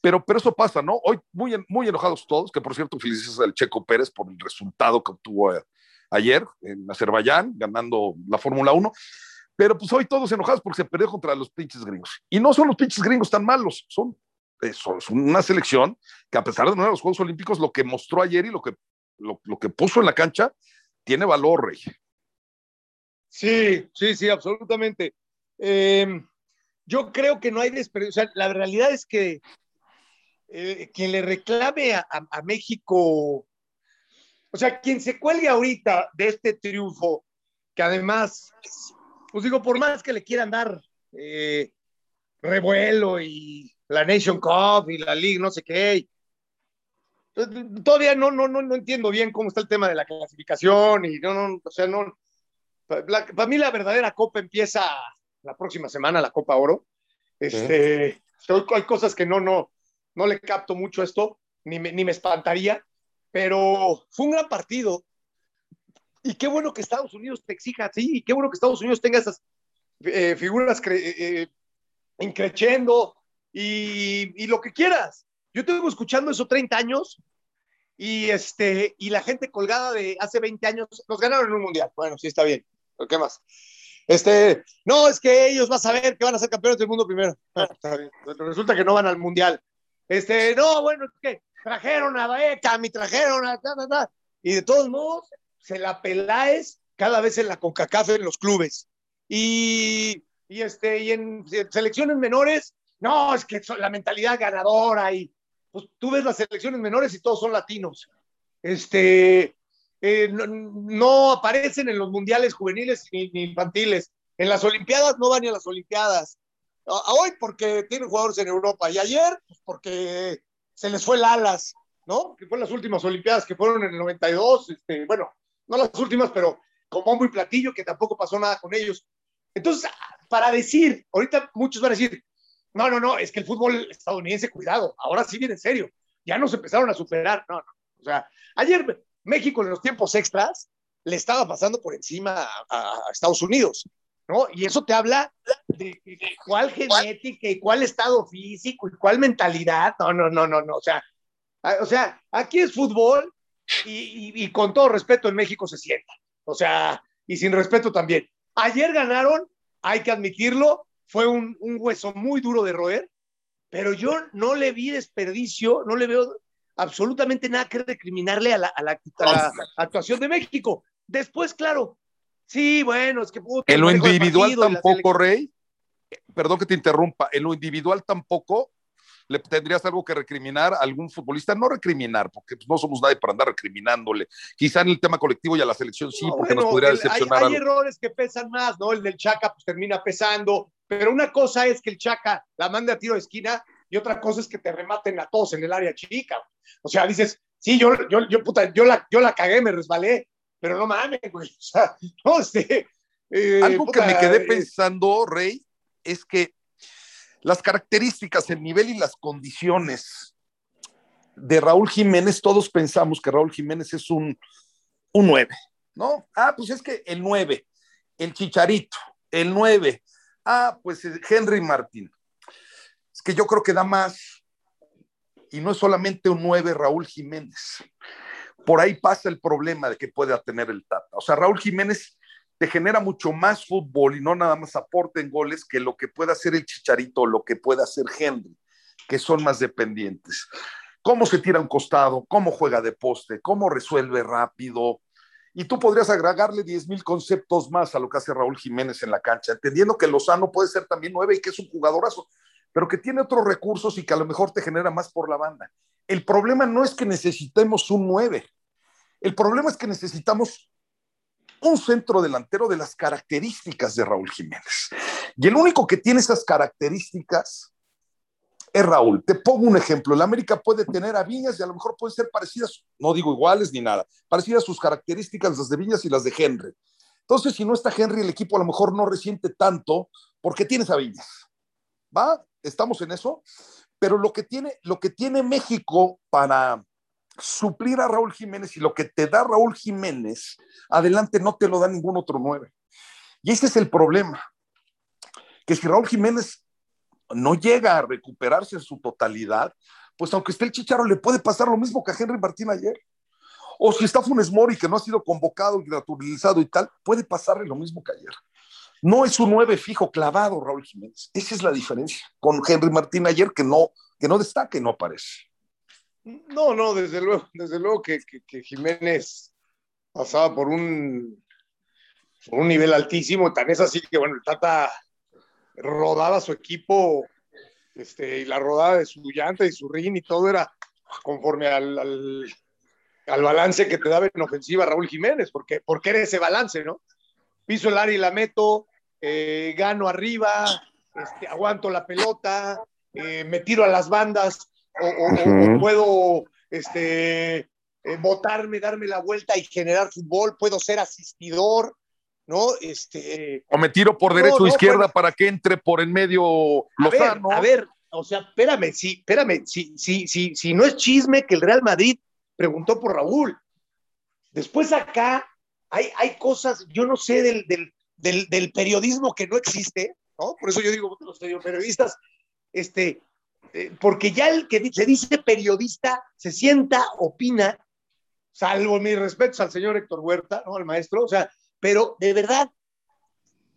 Pero, pero eso pasa, ¿no? Hoy muy, muy enojados todos, que por cierto felices al Checo Pérez por el resultado que obtuvo eh, ayer en Azerbaiyán, ganando la Fórmula 1. Pero pues hoy todos enojados porque se perdió contra los pinches gringos. Y no son los pinches gringos tan malos, son, son, una selección que a pesar de no los Juegos Olímpicos, lo que mostró ayer y lo que, lo, que puso en la cancha, tiene valor, Rey. Sí, sí, sí, absolutamente. Eh, yo creo que no hay desperdicio. O sea, la realidad es que eh, quien le reclame a, a, a, México, o sea, quien se cuelgue ahorita de este triunfo, que además, pues digo, por más que le quieran dar eh, revuelo y la Nation Cup y la League, no sé qué, todavía no, no, no, no entiendo bien cómo está el tema de la clasificación y no, no, o sea, no. La, para mí la verdadera Copa empieza la próxima semana, la Copa Oro. Este, sí. Hay cosas que no, no, no le capto mucho esto, ni me, ni me espantaría, pero fue un gran partido. Y qué bueno que Estados Unidos te exija así, y qué bueno que Estados Unidos tenga esas eh, figuras eh, increciendo y, y, lo que quieras. Yo tengo escuchando eso 30 años y, este, y la gente colgada de hace 20 años nos ganaron en un mundial. Bueno, sí está bien. ¿Pero qué más? Este, no, es que ellos van a saber que van a ser campeones del mundo primero. Resulta que no van al mundial. Este, no, bueno, es que trajeron a Beckham trajeron a ta, ta, ta. Y de todos modos, se la peláes cada vez en la CONCACAF en los clubes. Y, y, este, y en, selecciones menores, no, es que la mentalidad ganadora y pues tú ves las selecciones menores y todos son latinos. Este, eh, no, no, aparecen en los mundiales juveniles ni, ni, infantiles. En las Olimpiadas no van ni a las Olimpiadas. A, hoy porque tienen jugadores en Europa y ayer pues porque se les fue el alas, ¿no? Que fueron las últimas Olimpiadas que fueron en el 92, este, bueno, no las últimas, pero con bombo y platillo que tampoco pasó nada con ellos. Entonces, para decir, ahorita muchos van a decir, no, no, no, es que el fútbol estadounidense, cuidado, ahora sí viene en serio, ya nos empezaron a superar, no, no, o sea, ayer México en los tiempos extras le estaba pasando por encima a, a Estados Unidos, ¿no? Y eso te habla de, de, cuál genética y cuál estado físico y cuál mentalidad, no, no, no, no, no, o sea, a, o sea, aquí es fútbol y, y, y con todo respeto en México se sienta, o sea, y sin respeto también. Ayer ganaron, hay que admitirlo, fue un, un, hueso muy duro de roer, pero yo no le vi desperdicio, no le veo absolutamente nada que recriminarle a la, a la, a la actuación de México. Después, claro, sí, bueno, es que... Puta, en lo individual tampoco, Rey, perdón que te interrumpa, en lo individual tampoco le tendrías algo que recriminar a algún futbolista, no recriminar, porque no somos nadie para andar recriminándole. Quizá en el tema colectivo y a la selección sí, no, porque bueno, nos podría decepcionar. Hay, hay errores que pesan más, ¿no? El del Chaca pues termina pesando, pero una cosa es que el Chaca la mande a tiro de esquina y otra cosa es que te rematen a todos en el área chica. O sea, dices, sí, yo, yo, yo, puta, yo, la, yo la cagué, me resbalé, pero no mames, güey. O sea, no, este, eh, Algo puta, que me quedé eh, pensando, Rey, es que las características, el nivel y las condiciones de Raúl Jiménez, todos pensamos que Raúl Jiménez es un, un 9, ¿no? Ah, pues es que el 9, el Chicharito, el 9, ah, pues Henry Martín. Es que yo creo que da más, y no es solamente un 9 Raúl Jiménez. Por ahí pasa el problema de que pueda tener el Tata. O sea, Raúl Jiménez te genera mucho más fútbol y no nada más aporte en goles que lo que pueda hacer el Chicharito o lo que pueda hacer Henry, que son más dependientes. Cómo se tira a un costado, cómo juega de poste, cómo resuelve rápido. Y tú podrías agregarle 10 mil conceptos más a lo que hace Raúl Jiménez en la cancha, entendiendo que Lozano puede ser también nueve y que es un jugadorazo, pero que tiene otros recursos y que a lo mejor te genera más por la banda. El problema no es que necesitemos un 9. El problema es que necesitamos un centro delantero de las características de Raúl Jiménez. Y el único que tiene esas características es Raúl. Te pongo un ejemplo. El América puede tener a Viñas y a lo mejor pueden ser parecidas, no digo iguales ni nada, parecidas sus características, las de Viñas y las de Henry. Entonces, si no está Henry, el equipo a lo mejor no resiente tanto porque tienes a Viñas. ¿Va? Estamos en eso. Pero lo que tiene, lo que tiene México para suplir a Raúl Jiménez y lo que te da Raúl Jiménez, adelante no te lo da ningún otro nueve. Y ese es el problema. Que si Raúl Jiménez no llega a recuperarse en su totalidad, pues aunque esté el Chicharo, le puede pasar lo mismo que a Henry Martín ayer. O si está Funes Mori, que no ha sido convocado y naturalizado y tal, puede pasarle lo mismo que ayer. No es un nueve fijo clavado, Raúl Jiménez. Esa es la diferencia con Henry Martín ayer, que no, que no destaca y no aparece. No, no, desde luego, desde luego que, que, Jiménez pasaba por un, un nivel altísimo, tan es así que, bueno, el Tata rodaba su equipo este, y la rodada de su llanta y su rin y todo era conforme al, al, al balance que te daba en ofensiva Raúl Jiménez, porque, porque era ese balance, ¿no? Piso el área y la meto, eh, gano arriba, este, aguanto la pelota, eh, me tiro a las bandas, o, o- o- o puedo este, eh, botarme, darme la vuelta y generar fútbol, puedo ser asistidor, ¿no? Este, O me tiro por No, derecho o no, izquierda bueno. para que entre por en medio a ver, Lozano. a ver, o sea, espérame, sí, espérame, si, si, si, si no es chisme que el Real Madrid preguntó por Raúl. Después acá hay, hay cosas, yo no sé del, del, del, del periodismo que no existe, ¿no? Por eso yo digo, los periodistas, este, eh, porque ya el que se dice periodista se sienta, opina, salvo mis respetos al señor Héctor Huerta, ¿no? Al maestro, o sea, pero de verdad,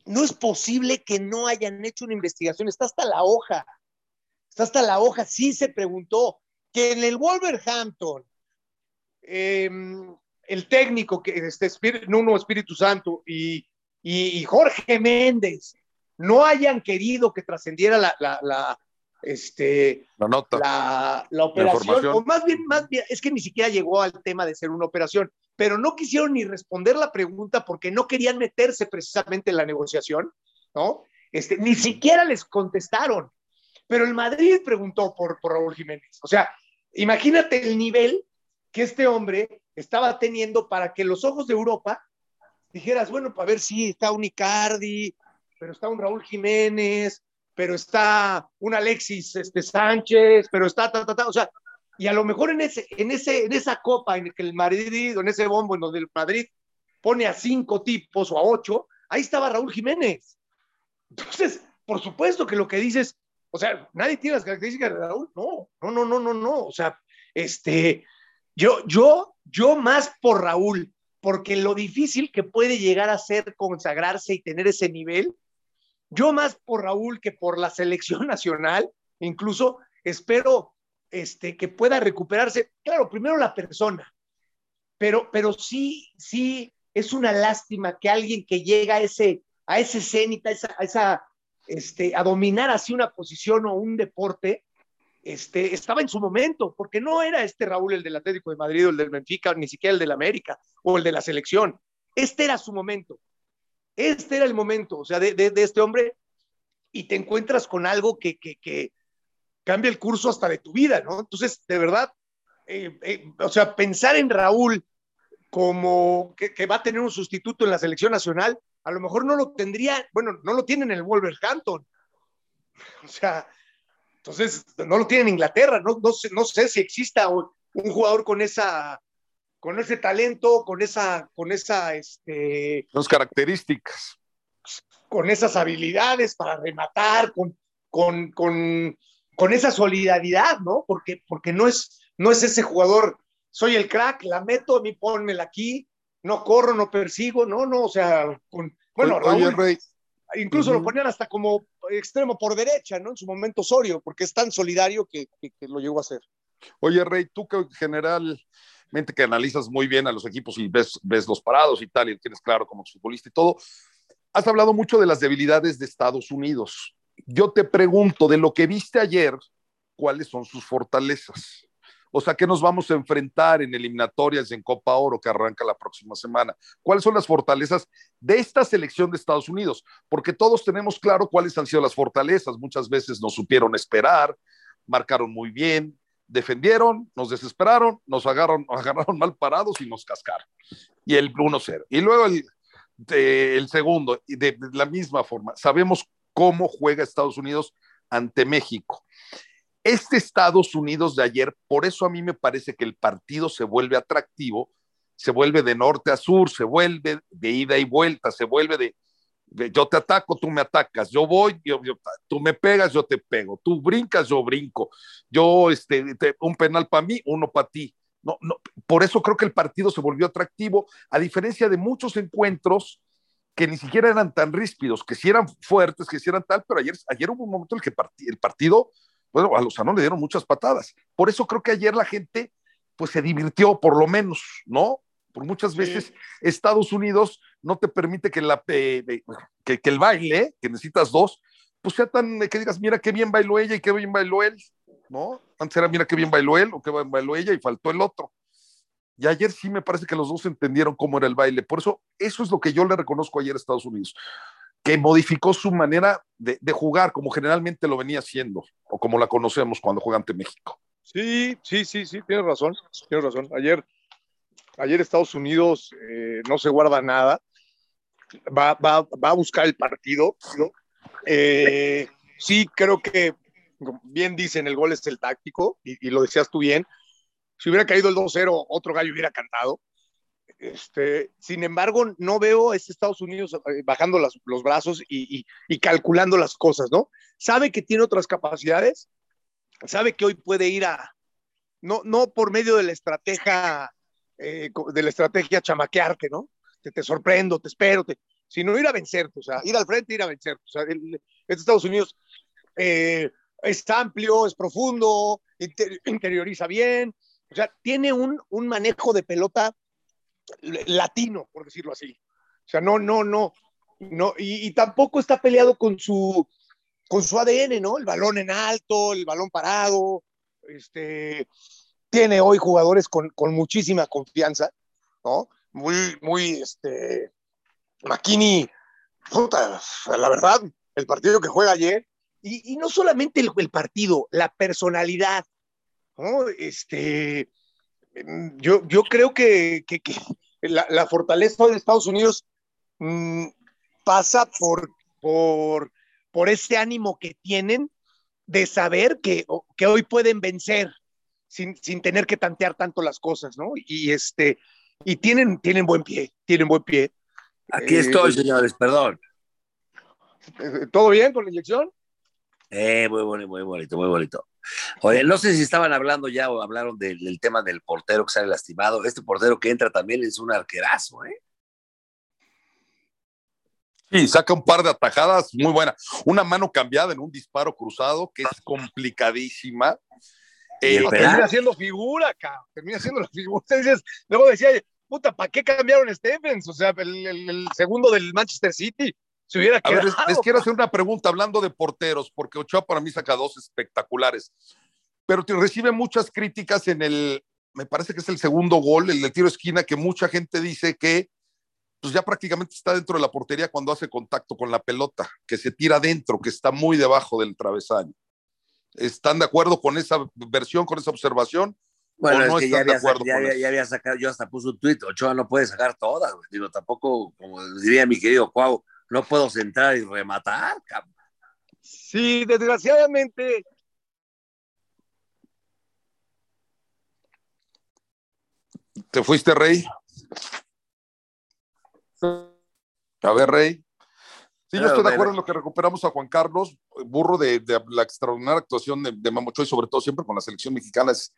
no es posible que no hayan hecho una investigación, está hasta la hoja, está hasta la hoja, sí se preguntó que en el Wolverhampton, eh, el técnico, que este Espíritu, Nuno Espíritu Santo y, y, Jorge Méndez no hayan querido que trascendiera la, la, la, este, La nota. la, la operación, o más bien, más bien, es que ni siquiera llegó al tema de ser una operación, pero no quisieron ni responder la pregunta porque no querían meterse precisamente en la negociación, ¿no? Este, ni siquiera les contestaron, pero el Madrid preguntó por, por Raúl Jiménez. O sea, imagínate el nivel que este hombre estaba teniendo para que los ojos de Europa dijeras, bueno, para ver si está un Icardi, pero está un Raúl Jiménez, pero está un Alexis este, Sánchez, pero está, ta, ta, ta, o sea, y a lo mejor en, ese, en, ese, en esa copa en que el Madrid, en ese bombo en donde el Madrid pone a cinco tipos o a ocho, ahí estaba Raúl Jiménez. Entonces, por supuesto que lo que dices, o sea, nadie tiene las características de Raúl, no, no, no, no, no, no, o sea, este, yo, yo, yo más por Raúl, porque lo difícil que puede llegar a ser consagrarse y tener ese nivel, yo más por Raúl que por la selección nacional, incluso espero este, que pueda recuperarse, claro, primero la persona, pero, pero sí, sí, es una lástima que alguien que llega a ese, a ese cenit, a esa, esa este, a dominar así una posición o un deporte, este, estaba en su momento, porque no era este Raúl el del Atlético de Madrid o el del Benfica, ni siquiera el del América o el de la selección. Este era su momento. Este era el momento, o sea, de, este hombre. y te encuentras con algo que, que, que cambia el curso hasta de tu vida, ¿no? Entonces, de verdad, eh, eh, o sea, pensar en Raúl como que, que, va a tener un sustituto en la selección nacional, a lo mejor no lo tendría, bueno, no lo tiene en el Wolverhampton. O sea, entonces no lo tiene en Inglaterra, no, no, sé, no sé si exista un, jugador con esa con ese talento, con esa, con esa, este, Las características. con esas habilidades para rematar, con, con, con, con esa solidaridad, ¿no? Porque, porque no, es, no es ese jugador, soy el crack, la meto, a mí pónmela aquí, no corro, no persigo, no, no, o sea, con, bueno, Oye, Raúl, Rey, incluso lo ponían hasta como extremo por derecha, ¿no? En su momento Osorio, porque es tan solidario que, que, que lo llegó a hacer. Oye, Rey, tú que generalmente que analizas muy bien a los equipos y ves, ves los parados y tal, y tienes claro como futbolista y todo, has hablado mucho de las debilidades de Estados Unidos. Yo te pregunto, de lo que viste ayer, ¿cuáles son sus fortalezas? O sea, ¿qué nos vamos a enfrentar en eliminatorias en Copa Oro que arranca la próxima semana? ¿Cuáles son las fortalezas de esta selección de Estados Unidos? Porque todos tenemos claro cuáles han sido las fortalezas. Muchas veces nos supieron esperar, marcaron muy bien, defendieron, nos desesperaron, nos agarraron, nos agarraron mal parados y nos cascaron. Y el 1-0. Y luego el, segundo, y de la misma forma, sabemos cómo juega Estados Unidos ante México. Este Estados Unidos de ayer, por eso a mí me parece que el partido se vuelve atractivo, se vuelve de norte a sur, se vuelve de ida y vuelta, se vuelve de, yo te ataco, tú me atacas, yo voy, tú me pegas, yo te pego, tú brincas, yo brinco, yo, este, te- un penal para mí, uno para ti. No, no, por eso creo que el partido se volvió atractivo, a diferencia de muchos encuentros que ni siquiera eran tan ríspidos, que sí eran fuertes, que sí eran tal, pero ayer, ayer hubo un momento en el que el partido, bueno, a Lozano le dieron muchas patadas. Por eso creo que ayer la gente, pues se divirtió, por lo menos, ¿no? Por muchas veces Estados Unidos no te permite que, la, eh, eh, que, que el baile, que necesitas dos, pues sea tan, que digas, mira qué bien bailó ella y qué bien bailó él, ¿no? Antes era, mira qué bien bailó él o qué bien bailó ella y faltó el otro. Y ayer sí me parece que los dos entendieron cómo era el baile. Por eso, eso es lo que yo le reconozco ayer a Estados Unidos, que modificó su manera de, de jugar como generalmente lo venía haciendo, o como la conocemos cuando juega ante México. Sí, sí, sí, sí, tienes razón, tienes razón. Ayer, ayer Estados Unidos eh, no se guarda nada, va, va, va a buscar el partido, ¿no? Eh, sí, creo que, bien dicen, el gol es el táctico, y, y lo decías tú bien. Si hubiera caído el 2-0, otro gallo hubiera cantado. Este, sin embargo, no veo a este Estados Unidos eh, bajando los brazos y, calculando las cosas, ¿no? Sabe que tiene otras capacidades, sabe que hoy puede ir a, no, no por medio de la estrategia, eh, de la estrategia chamaquearte, ¿no? Te, sorprendo, te espero, te- sino ir a vencerte, o sea, ir al frente, ir a vencerte. O este Estados Unidos eh, es amplio, es profundo, inter- interioriza bien, o sea, tiene un, manejo de pelota latino, por decirlo así. O sea, no, no, no, no, y, tampoco está peleado con su, con su ADN, ¿no? El balón en alto, el balón parado, este, tiene hoy jugadores con, con muchísima confianza, ¿no? Muy, muy, este, McKinney, puta, la verdad, el partido que juega ayer, y, y no solamente el, el partido, la personalidad, ¿no? Este, yo, yo creo que, que, que la, la, fortaleza de Estados Unidos mmm, pasa por, por, por ese ánimo que tienen de saber que, que hoy pueden vencer sin, sin, tener que tantear tanto las cosas, ¿no? Y este, y tienen, tienen buen pie, tienen buen pie. Aquí estoy, eh, señores, perdón. ¿Todo bien con la inyección? Eh, muy bonito, muy bonito, muy bonito. Oye, no sé si estaban hablando ya o hablaron del, del, tema del portero que sale lastimado. Este portero que entra también es un arquerazo, ¿eh? Sí, saca un par de atajadas muy buenas. Una mano cambiada en un disparo cruzado que es complicadísima. Eh, termina siendo figura, cabrón. Termina siendo la figura. Dices, luego decía, puta, ¿para qué cambiaron Stephens? O sea, el, el, el segundo del Manchester City. Se hubiera quedado, A ver, les, les quiero hacer una pregunta hablando de porteros, porque Ochoa para mí saca dos espectaculares, pero te recibe muchas críticas en el, me parece que es el segundo gol, el de tiro esquina, que mucha gente dice que pues ya prácticamente está dentro de la portería cuando hace contacto con la pelota, que se tira adentro, que está muy debajo del travesaño. ¿Están de acuerdo con esa versión, con esa observación? Bueno, ¿O es no que ya están de había, ya, con había- eso? ya había sacado, yo hasta puse un tuit, Ochoa no puede sacar todas, digo, tampoco, como diría mi querido Cuau, no puedo centrar y rematar, cabrón. Sí, desgraciadamente. ¿Te fuiste, Rey? A ver, Rey. Sí, yo Pero, estoy de acuerdo en lo que recuperamos a Juan Carlos, burro de, de la extraordinaria actuación de, de Memo Ochoa y sobre todo siempre con la selección mexicana, es-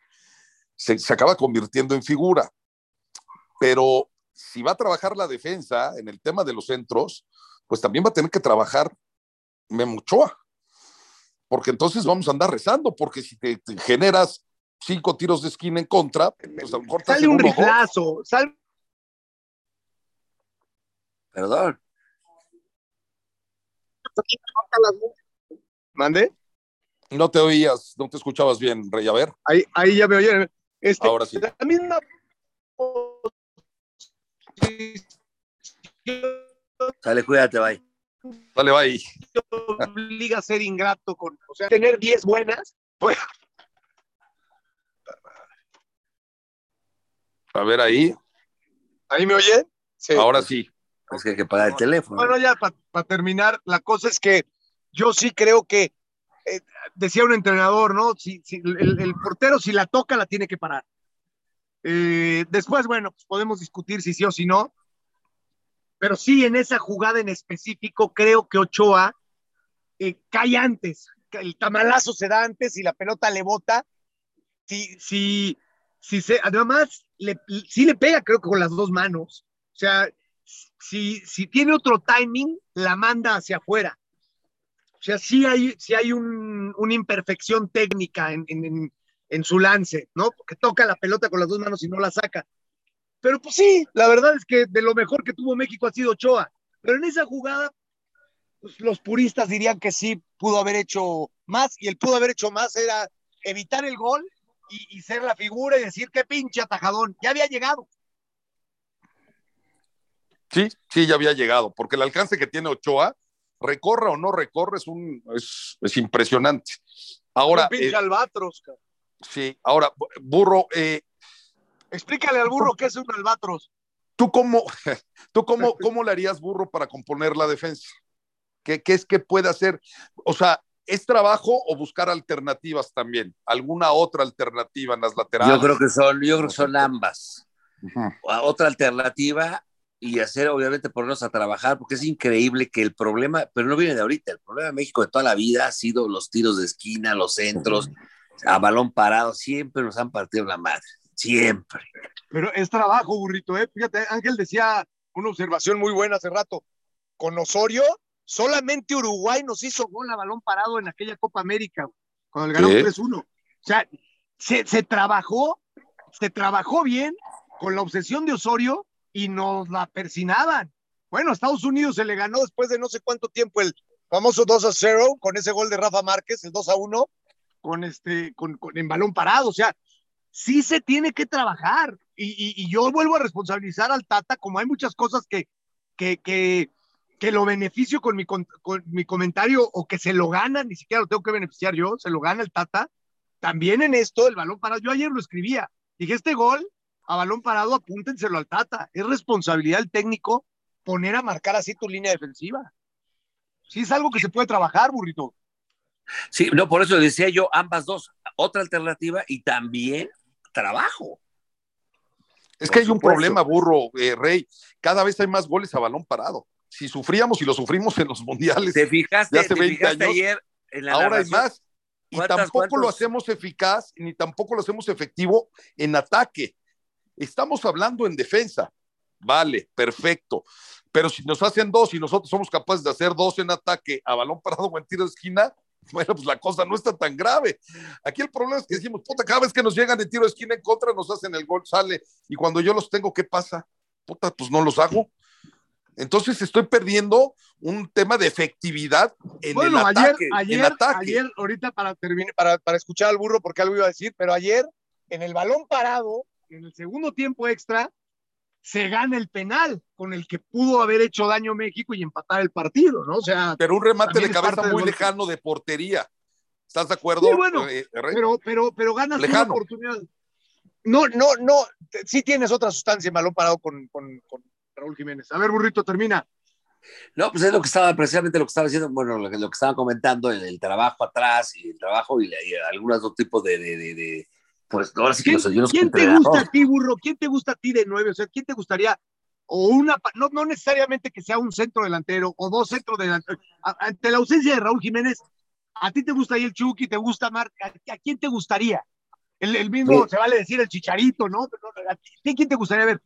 se, se acaba convirtiendo en figura. Pero si va a trabajar la defensa en el tema de los centros, pues también va a tener que trabajar Memo Ochoa. Porque entonces vamos a andar rezando, porque si te, te generas cinco tiros de esquina en contra, pues a lo mejor Sale un riflazo. Sale Perdón. ¿Mande? No te oías, no te escuchabas bien, Rey. A ver, Ahí, ahí ya me oyeron. Este, ahora sí. La misma Sale, cuídate, bye. Dale, va ahí. obliga a ser ingrato con, o sea, tener 10 buenas. Pues, A ver ahí. ¿Ahí me oyen? Sí. Ahora sí. Es que hay que pagar el teléfono. Bueno, ya para terminar, la cosa es que yo sí creo que, eh, decía un entrenador, ¿no? Si, si el, el portero, si la toca, la tiene que parar. Eh, después, bueno, pues podemos discutir si sí o si no. Pero sí, en esa jugada en específico, creo que Ochoa eh, cae antes. El tamalazo se da antes y la pelota le bota. Si, si, si se, además, le, sí le pega, creo que con las dos manos. O sea, si, si tiene otro timing, la manda hacia afuera. O sea, sí hay, sí hay un, una imperfección técnica en, en, en, en su lance, ¿no? Porque toca la pelota con las dos manos y no la saca. Pero pues sí, la verdad es que de lo mejor que tuvo México ha sido Ochoa. Pero en esa jugada, pues, los puristas dirían que sí pudo haber hecho más, y el pudo haber hecho más era evitar el gol y, y ser la figura y decir qué pinche atajadón. Ya había llegado. Sí, sí, ya había llegado, porque el alcance que tiene Ochoa, recorra o no recorre, es, un, es, es impresionante. Ahora, un pinche eh, albatros. cabrón. sí, ahora, Burro, eh, Explícale al burro qué es un albatros. ¿tú cómo, tú cómo, cómo le harías, Burro, para componer la defensa? ¿Qué, ¿Qué es que puede hacer? O sea, ¿es trabajo o buscar alternativas también? ¿Alguna otra alternativa en las laterales? Yo creo que son, yo creo que son ambas. Otra alternativa y hacer, obviamente, ponernos a trabajar, porque es increíble que el problema, pero no viene de ahorita, el problema de México de toda la vida ha sido los tiros de esquina, los centros, a balón parado, siempre nos han partido la madre, siempre. Pero es trabajo, burrito, ¿eh? Fíjate, Ángel decía una observación muy buena hace rato. Con Osorio, solamente Uruguay nos hizo gol a balón parado en aquella Copa América, cuando le ganó Sí. 3-1. O sea, se, se trabajó, se trabajó bien con la obsesión de Osorio y nos la persinaban. Bueno, a Estados Unidos se le ganó después de no sé cuánto tiempo el famoso 2 a 0 con ese gol de Rafa Márquez, el 2 a 1, con este, con, con- en balón parado. O sea, sí se tiene que trabajar. Y, y- yo vuelvo a responsabilizar al Tata, como hay muchas cosas que, que, que, que lo beneficio con mi, con, con mi comentario o que se lo gana, ni siquiera lo tengo que beneficiar yo, se lo gana el Tata. También en esto, el balón parado, yo ayer lo escribía, dije, este gol a balón parado, apúntenselo al Tata. Es responsabilidad del técnico poner a marcar así tu línea defensiva. Sí, es algo que se puede trabajar, burrito. Sí, no, por eso decía yo ambas dos, otra alternativa y también trabajo. Es Por que hay un problema, Burro, eh, Rey. Cada vez hay más goles a balón parado. Si sufríamos y lo sufrimos en los mundiales, ¿Te fijaste, de hace te 20 fijaste años, ayer en la ahora hay más. Y ¿Cuántas- tampoco lo hacemos eficaz, ni tampoco lo hacemos efectivo en ataque. Estamos hablando en defensa. Vale, perfecto. Pero si nos hacen dos y nosotros somos capaces de hacer dos en ataque a balón parado o en tiro de esquina, bueno, pues la cosa no está tan grave. Aquí el problema es que decimos, puta, cada vez que nos llegan de tiro de esquina en contra, nos hacen el gol, sale. Y cuando yo los tengo, ¿qué pasa? Puta, pues no los hago. Entonces estoy perdiendo un tema de efectividad en Bueno, el ayer, ataque. ayer, en ataque. ayer, ahorita para terminar, para, para escuchar al burro, porque algo iba a decir, pero ayer, en el balón parado, en el segundo tiempo extra, se gana el penal con el que pudo haber hecho daño México y empatar el partido, ¿no? O sea, Pero un remate de cabeza muy lejano de portería. ¿Estás de acuerdo? Sí, bueno, eh, Rey? pero, pero, pero ganas una Lejano. oportunidad. No, no, no, sí tienes otra sustancia en balón parado con, con, con Raúl Jiménez. A ver, burrito, termina. No, pues es lo que estaba, precisamente lo que estaba diciendo, bueno, lo que, lo que estaban comentando, el, el trabajo atrás y el trabajo y, algunos otros tipos de, de, de- de- pues ahora sí que ¿Quién, los soy quién te gusta a ti, burro? ¿Quién te gusta a ti de nueve? O sea, ¿quién te gustaría? O una, no, no necesariamente que sea un centro delantero o dos centros delanteros. Ante la ausencia de Raúl Jiménez, ¿a ti te gusta ahí el Chucky? ¿Te gusta Marc? ¿A, a quién te gustaría? El, el mismo, Sí. se vale decir el chicharito, ¿no? Pero, ¿A ti quién te gustaría ver?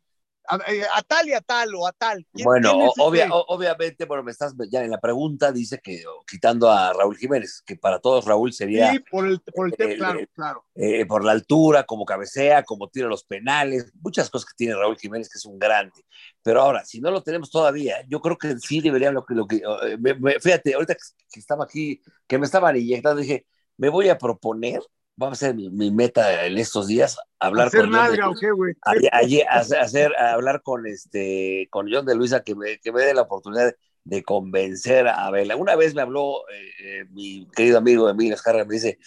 A, eh, a tal y a tal o a tal. ¿Quién- Bueno, quién obvia- o- obviamente, bueno, me estás ya en la pregunta, dice que quitando a Raúl Jiménez, que para todos Raúl sería Sí, por el, por el tema, claro, claro. eh, por la altura, como cabecea, como tira los penales, muchas cosas que tiene Raúl Jiménez, que es un grande. Pero ahora, si no lo tenemos todavía, yo creo que sí debería lo que, lo que eh, me- me- fíjate, ahorita que, que estaba aquí, que me estaban inyectando, dije, me voy a proponer, vamos a ser mi, mi meta en estos días, hablar Hacer con John de- nalga o qué, güey. allí- allí hacer, hacer- hablar con este con John de Luisa que me, que me dé la oportunidad de, convencer a Vela. Una vez me habló eh, eh, mi querido amigo Emilio Escarra, me dice,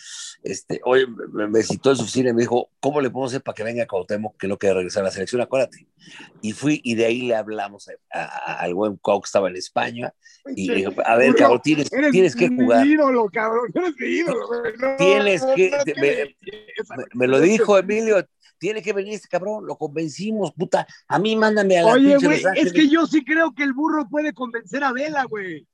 este, oye, me, me citó en su oficina y me dijo, ¿cómo le podemos hacer para que venga a Cuauhtémoc que no quiere regresar a la selección? Acuérdate. Y fui y de ahí le hablamos a- a- al buen Cuau que estaba en España y le dijo, a ver, cabrón, tienes, tienes que jugar. ídolo, cabrón. Eres mi ídolo. No, Tienes que- te- me- lo dijo Emilio, tiene que venir este cabrón, lo convencimos, puta. A mí mándame a la Oye, güey, es que yo sí creo que el burro puede convencer a Vela, güey.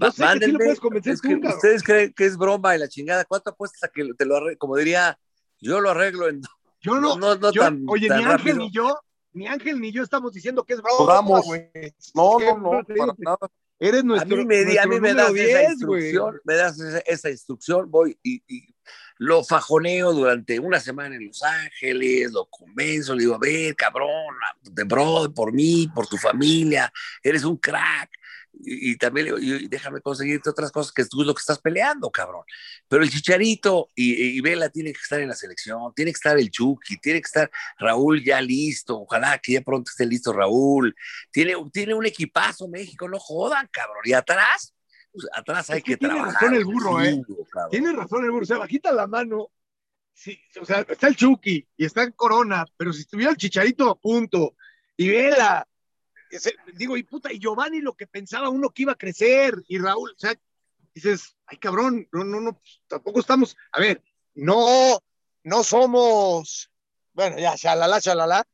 Va- Yo sé que sí lo mándenme. puedes convencer Es tú, que cabrón. ustedes creen que es broma y la chingada. ¿Cuánto apuestas a que te lo arreglo? Como diría, yo lo arreglo en. Yo no, no, no yo- tan, oye, tan ni Ángel ni yo, ni Ángel ni yo estamos diciendo que es broma, güey. No, no, no, para nada. Eres A nuestro, mí me, di- a nuestro mí me das esa 10, güey. instrucción, me das esa, esa instrucción, voy y, y lo fajoneo durante una semana en Los Ángeles, lo convenzo, le digo, a ver, cabrón, de bro, por mí, por tu familia, eres un crack. Y, y también le digo, y déjame conseguirte otras cosas que tú es lo que estás peleando, cabrón. Pero el Chicharito y, y Vela tiene que estar en la selección, tiene que estar el Chucky, tiene que estar Raúl ya listo, ojalá que ya pronto esté listo Raúl. Tiene, tiene un equipazo México, no jodan, cabrón. Y atrás, pues, atrás hay Es que que, tiene trabajar. razón el burro, ¿eh? chingo, cabrón. Tienes razón el burro, o sea, bajita la mano. Sí, o sea, está el Chucky y está en Corona, pero si estuviera el Chicharito a punto y Vela, digo, y puta, y Giovanni lo que pensaba uno que iba a crecer, y Raúl, o sea, dices, ay cabrón, no, no, no, pues, tampoco estamos, a ver, no, no somos, bueno, ya, shalala, shalala,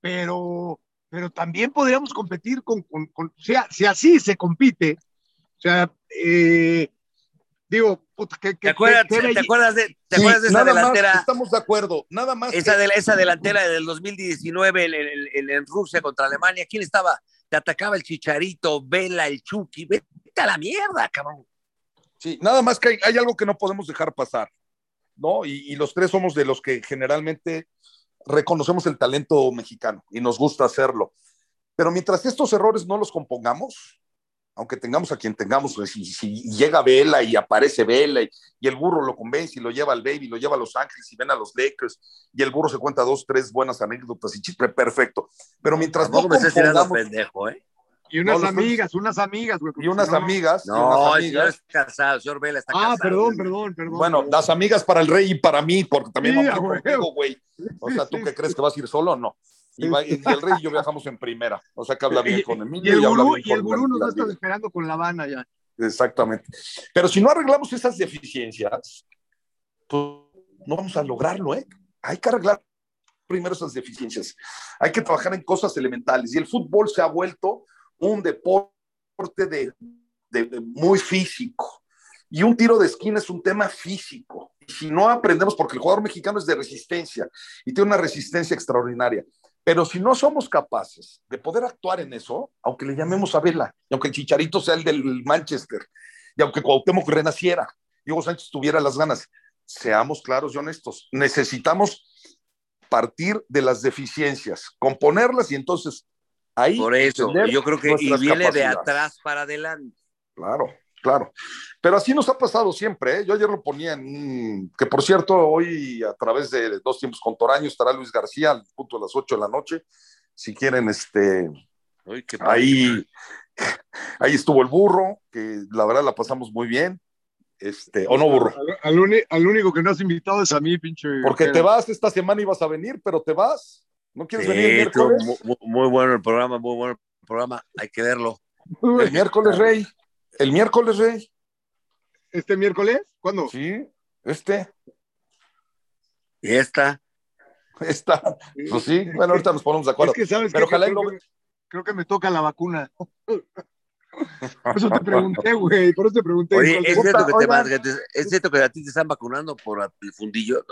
pero, pero también podríamos competir con, con, con- o sea, si así se compite, o sea, eh, digo, puta, que, ¿Te acuerdas, ¿te acuerdas de, te Sí, acuerdas de esa nada más, delantera? estamos de acuerdo. Nada más. Esa, que- de, esa delantera del 2019 en, en- en- en Rusia contra Alemania, ¿quién estaba? Te atacaba el Chicharito, Vela, el Chucky. Vete a la mierda, cabrón. Sí, nada más que hay, hay algo que no podemos dejar pasar, ¿no? Y, y los tres somos de los que generalmente reconocemos el talento mexicano y nos gusta hacerlo. Pero mientras estos errores no los compongamos, aunque tengamos a quien tengamos, si, si llega Vela y aparece Vela y, y el burro lo convence y lo lleva al Baby, lo lleva a Los Ángeles y ven a los Lakers y el burro se cuenta dos, tres buenas anécdotas y chispe perfecto. Pero mientras no tirando compongamos pendejo, ¿eh? Y unas No, los- amigas, unas amigas, güey. y unas no, amigas, y No, unas el señor amigas, está casado, el señor Vela está Ah, casado. perdón, perdón, perdón. Bueno, perdón. las amigas para el rey y para mí, porque también Sí, vamos a ir a huevo. contigo, güey. O sea, ¿tú Sí, qué sí. crees que vas a ir solo o no? Y, va- y el rey y yo viajamos en primera. O sea, que habla bien con Y Emilio el y, gurú, y el gurú nos va a estar esperando con la Habana ya. Exactamente. Pero si no arreglamos esas deficiencias, pues no vamos a lograrlo, ¿eh? Hay que arreglar primero esas deficiencias. Hay que trabajar en cosas elementales. Y el fútbol se ha vuelto un deporte de, de- de muy físico. Y un tiro de esquina es un tema físico. Y si no aprendemos, porque el jugador mexicano es de resistencia y tiene una resistencia extraordinaria. Pero si no somos capaces de poder actuar en eso, aunque le llamemos a Vela, y aunque el Chicharito sea el del Manchester, y aunque Cuauhtémoc renaciera, y Hugo Sánchez tuviera las ganas, seamos claros y honestos, necesitamos partir de las deficiencias, componerlas y entonces ahí Por eso, yo creo que y viene de atrás para adelante. Claro, claro. Pero así nos ha pasado siempre. ¿eh? Yo ayer lo ponía en un- que por cierto, hoy a través de dos tiempos con Toraño estará Luis García al punto de las 8 de la noche. si quieren, este, Uy, qué padre. ahí, ahí estuvo el burro, que la verdad la pasamos muy bien. Este, o no burro, Al, al uni- al único que no has invitado es a mí, pinche. porque te vas, esta semana ibas a venir, pero te vas. ¿No quieres venir el miércoles? muy, muy bueno el programa, muy bueno el programa. Hay que verlo. El miércoles, Rey. El miércoles, Rey. ¿Este miércoles? ¿Cuándo? Sí, este, Y esta, esta. Pues sí, bueno, ahorita nos ponemos de acuerdo. Es que sabes Pero que ojalá y creo, lo- que, creo que me toca la vacuna. Por eso te pregunté, güey. Por eso te pregunté. Oye, es cierto, que te, oigan, que te- es cierto que a ti te están vacunando por el fundillo.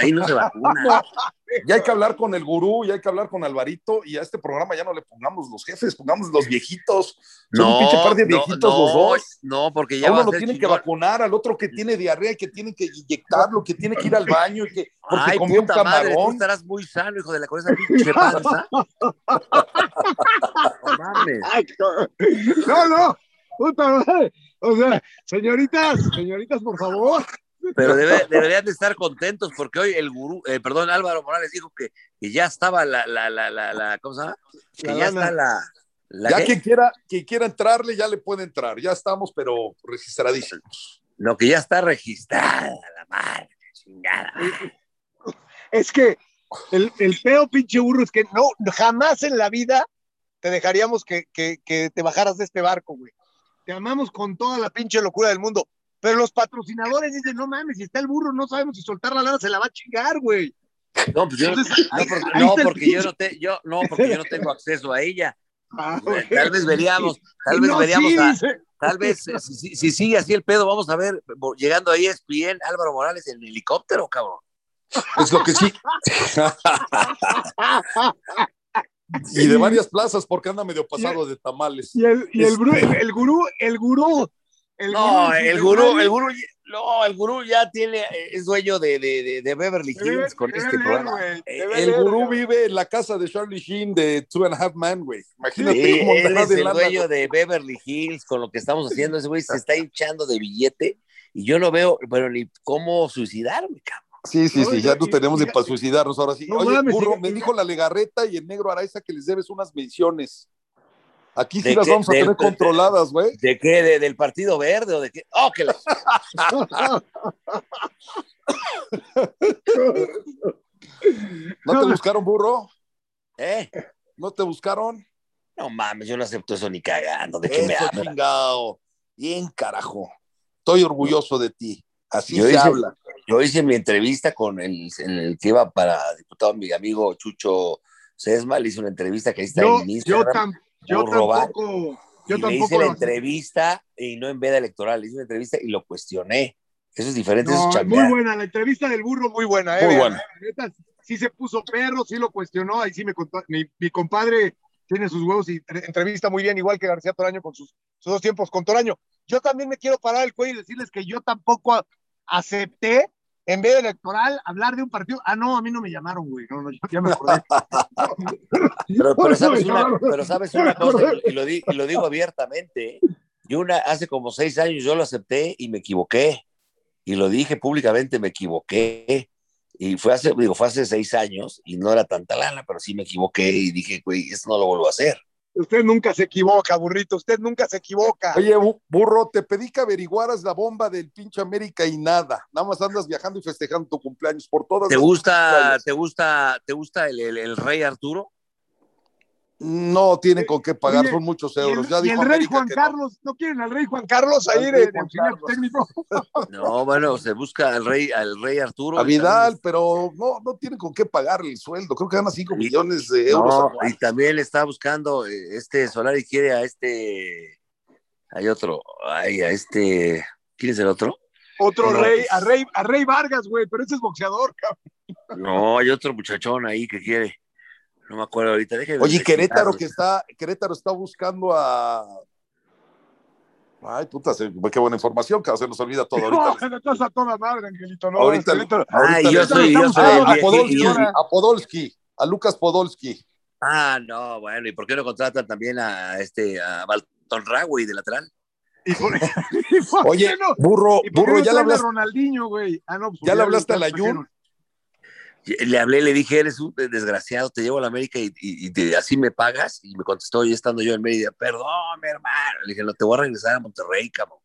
Ahí no se vacuna. Ya hay que hablar con el gurú, ya hay que hablar con Alvarito y a este programa ya no le pongamos los jefes, pongamos los viejitos. Son un pinche par de viejitos no, los dos. No, porque A ya uno a lo ser tienen que vacunar, al otro que tiene diarrea y que tienen que inyectarlo, que tiene que ir al baño y que porque Ay, comió un puta madre, tú camarón. estarás muy sano, hijo de la con esa pinche panza. No. No, no. Puta madre. O sea, señoritas, señoritas, por favor. Pero debe- deberían de estar contentos porque hoy el gurú, eh, perdón, Álvaro Morales dijo que, que ya estaba la, la, la, la, la- ¿cómo se llama? Que La ya lana. está la, la Ya quien quiera, quien quiera entrarle, ya le puede entrar. Ya estamos, pero registradísimos. No, que ya está registrada la madre, chingada. Es que el, el pedo, pinche burro, es que no, jamás en la vida te dejaríamos que, que, que te bajaras de este barco, güey. Te amamos con toda la pinche locura del mundo. Pero los patrocinadores dicen, no mames, si está el burro, no sabemos si soltar la lana se la va a chingar, güey. No, pues yo, Entonces, no, porque, no, el porque yo no te, yo, no, porque yo no tengo acceso a ella. Ah. Tal vez veríamos, tal vez No, veríamos sí, a, dice. tal vez eh, si, si- si sigue así el pedo, vamos a ver, llegando ahí es bien Álvaro Morales en helicóptero, cabrón. Es lo que sí. y de varias plazas, porque anda medio pasado de tamales. Y el, y el, Este- bru- el gurú, el gurú. El No, gurú, el gurú, el gurú, no, el gurú ya tiene, eh, es dueño de, de, de, de Beverly Debe- Hills con debe este leer, programa. Eh, El leer, gurú vive en la casa de Charlie Sheen de Two and a Half Man, güey. Imagínate Sí, cómo él es el lana, dueño de Beverly Hills con lo que estamos haciendo. Ese güey se está hinchando de billete y yo no veo, pero ni cómo suicidarme, cabrón. Sí, sí, No, sí, ya nos y- tenemos de para suicidarnos ahora sí. No Oye, mames, burro, me dijo la Legarreta y el negro Araiza que les debes unas menciones. Aquí sí ¿De las qué? vamos a Del- tener controladas, güey. ¿De qué? ¿De- ¿Del Partido Verde o de qué? ¡Oh, que la- ¿No te buscaron, burro? ¿Eh? ¿No te buscaron? No mames, yo no acepto eso ni cagando. ¿De qué me Eso, hablas? chingado. Bien, carajo. Estoy orgulloso de ti. Así Yo se hice- habla. Yo hice mi entrevista con el, el que iba para diputado, mi amigo Chucho Sesma, le hice una entrevista que ahí está Yo, en yo, Instagram. tam- yo por robar. tampoco. Yo y le hice tampoco. la entrevista y no en veda electoral, le hice una entrevista y lo cuestioné. Eso es diferente, eso es muy buena, la entrevista del burro, muy buena, ¿eh? Muy buena. neta, sí se puso perro, sí lo cuestionó, ahí sí me contó. Mi, mi compadre tiene sus huevos y tre- entrevista muy bien, igual que García Toraño con sus, sus dos tiempos con Toraño. Yo también me quiero parar el cuello y decirles que yo tampoco acepté en vez de electoral hablar de un partido. Ah, no, a mí no me llamaron, güey. No, no, yo ya me acordé. Pero, sabes una, pero sabes una cosa, y lo, di- y lo digo abiertamente. ¿eh? Yo una, hace como seis años yo lo acepté y me equivoqué. Y lo dije públicamente, me equivoqué. Y fue hace, digo, fue hace seis años y no era tanta lana, pero sí me equivoqué y dije, güey, esto no lo vuelvo a hacer. Usted nunca se equivoca, burrito, usted nunca se equivoca. Oye, bu- burro, te pedí que averiguaras la bomba del pinche América y nada. Nada más andas viajando y festejando tu cumpleaños por todas ¿Te gusta, te gusta, te gusta el, el- el rey Arturo? No tienen con qué pagar, Oye, son muchos Y el, euros. Ya y dijo el rey Juan no. Carlos, no. quieren al rey Juan Carlos ahí de, técnico? No, bueno, se busca al rey, al rey Arturo. A también- Vidal, pero no, no tienen con qué pagarle el sueldo. Creo que gana 5 Y- millones de euros. No, y también está buscando eh, este Solari quiere a este hay otro, ay, a este ¿quién es el otro? Otro rey, a rey, a rey Vargas, güey, pero ese es boxeador, cabrón. No, hay otro muchachón ahí que quiere. No me acuerdo ahorita. déjeme Oye, Querétaro que está, Querétaro está buscando a. Ay, puta, qué buena información, que se nos olvida todo ahorita. No, estás a toda madre, Angelito. No, Ahorita- Querétaro. Ay, ahorita yo soy, yo soy a vie- Podolski, y yo- a Podolski, a Lucas Podolski. Ah, no, bueno, ¿y por qué no contratan también a este a Balton Ragüey de lateral? ¿Y por, y por Oye, no? burro, ¿Y por burro, no ya le a hablaste, Ronaldinho, güey? Ah, no, pues ¿Ya le hablaste a la trajeron. Jun? Le hablé, le dije, eres un desgraciado, te llevo a la América y, y- y te- así me pagas. Y me contestó, ya estando yo en Mérida, perdón, mi hermano. Le dije, no, te voy a regresar a Monterrey, cabrón.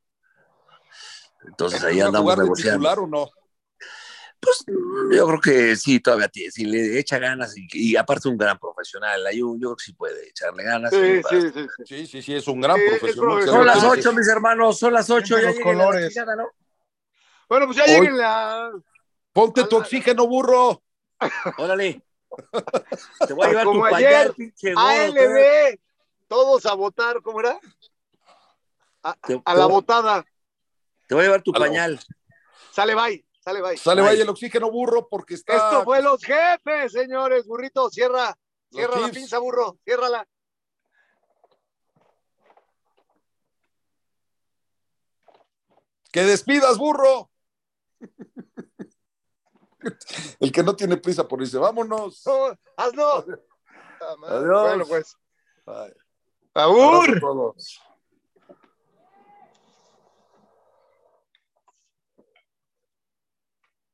Entonces ahí ¿Va a andamos negociando. titular o no? Pues yo creo que sí, todavía tiene, si le echa ganas y, y aparte un gran profesional, hay un, yo creo que sí puede echarle ganas. Sí, y sí, sí, sí. Sí, es un gran Sí, profesional. profesional. Son las ocho, mis hermanos, son las ocho. Ya los la colores. chingada, ¿no? Bueno, pues ya Hoy- lleguen la. Ponte tu oxígeno, burro. Órale. Te voy a llevar Como tu ayer, gordo. ALB, todos a votar, ¿cómo era? A, Te- a la te- votada. Te voy a llevar tu A la- pañal. Sale, bye, sale, bye. Sale, vaya el oxígeno, burro, porque está. Esto fue los jefes, señores. Burrito, cierra, Los cierra la pinza, burro, ciérrala. ¡Que despidas, burro! El que no tiene prisa por irse, vámonos. No, hazlo. Adiós. Bueno, pues. Ay,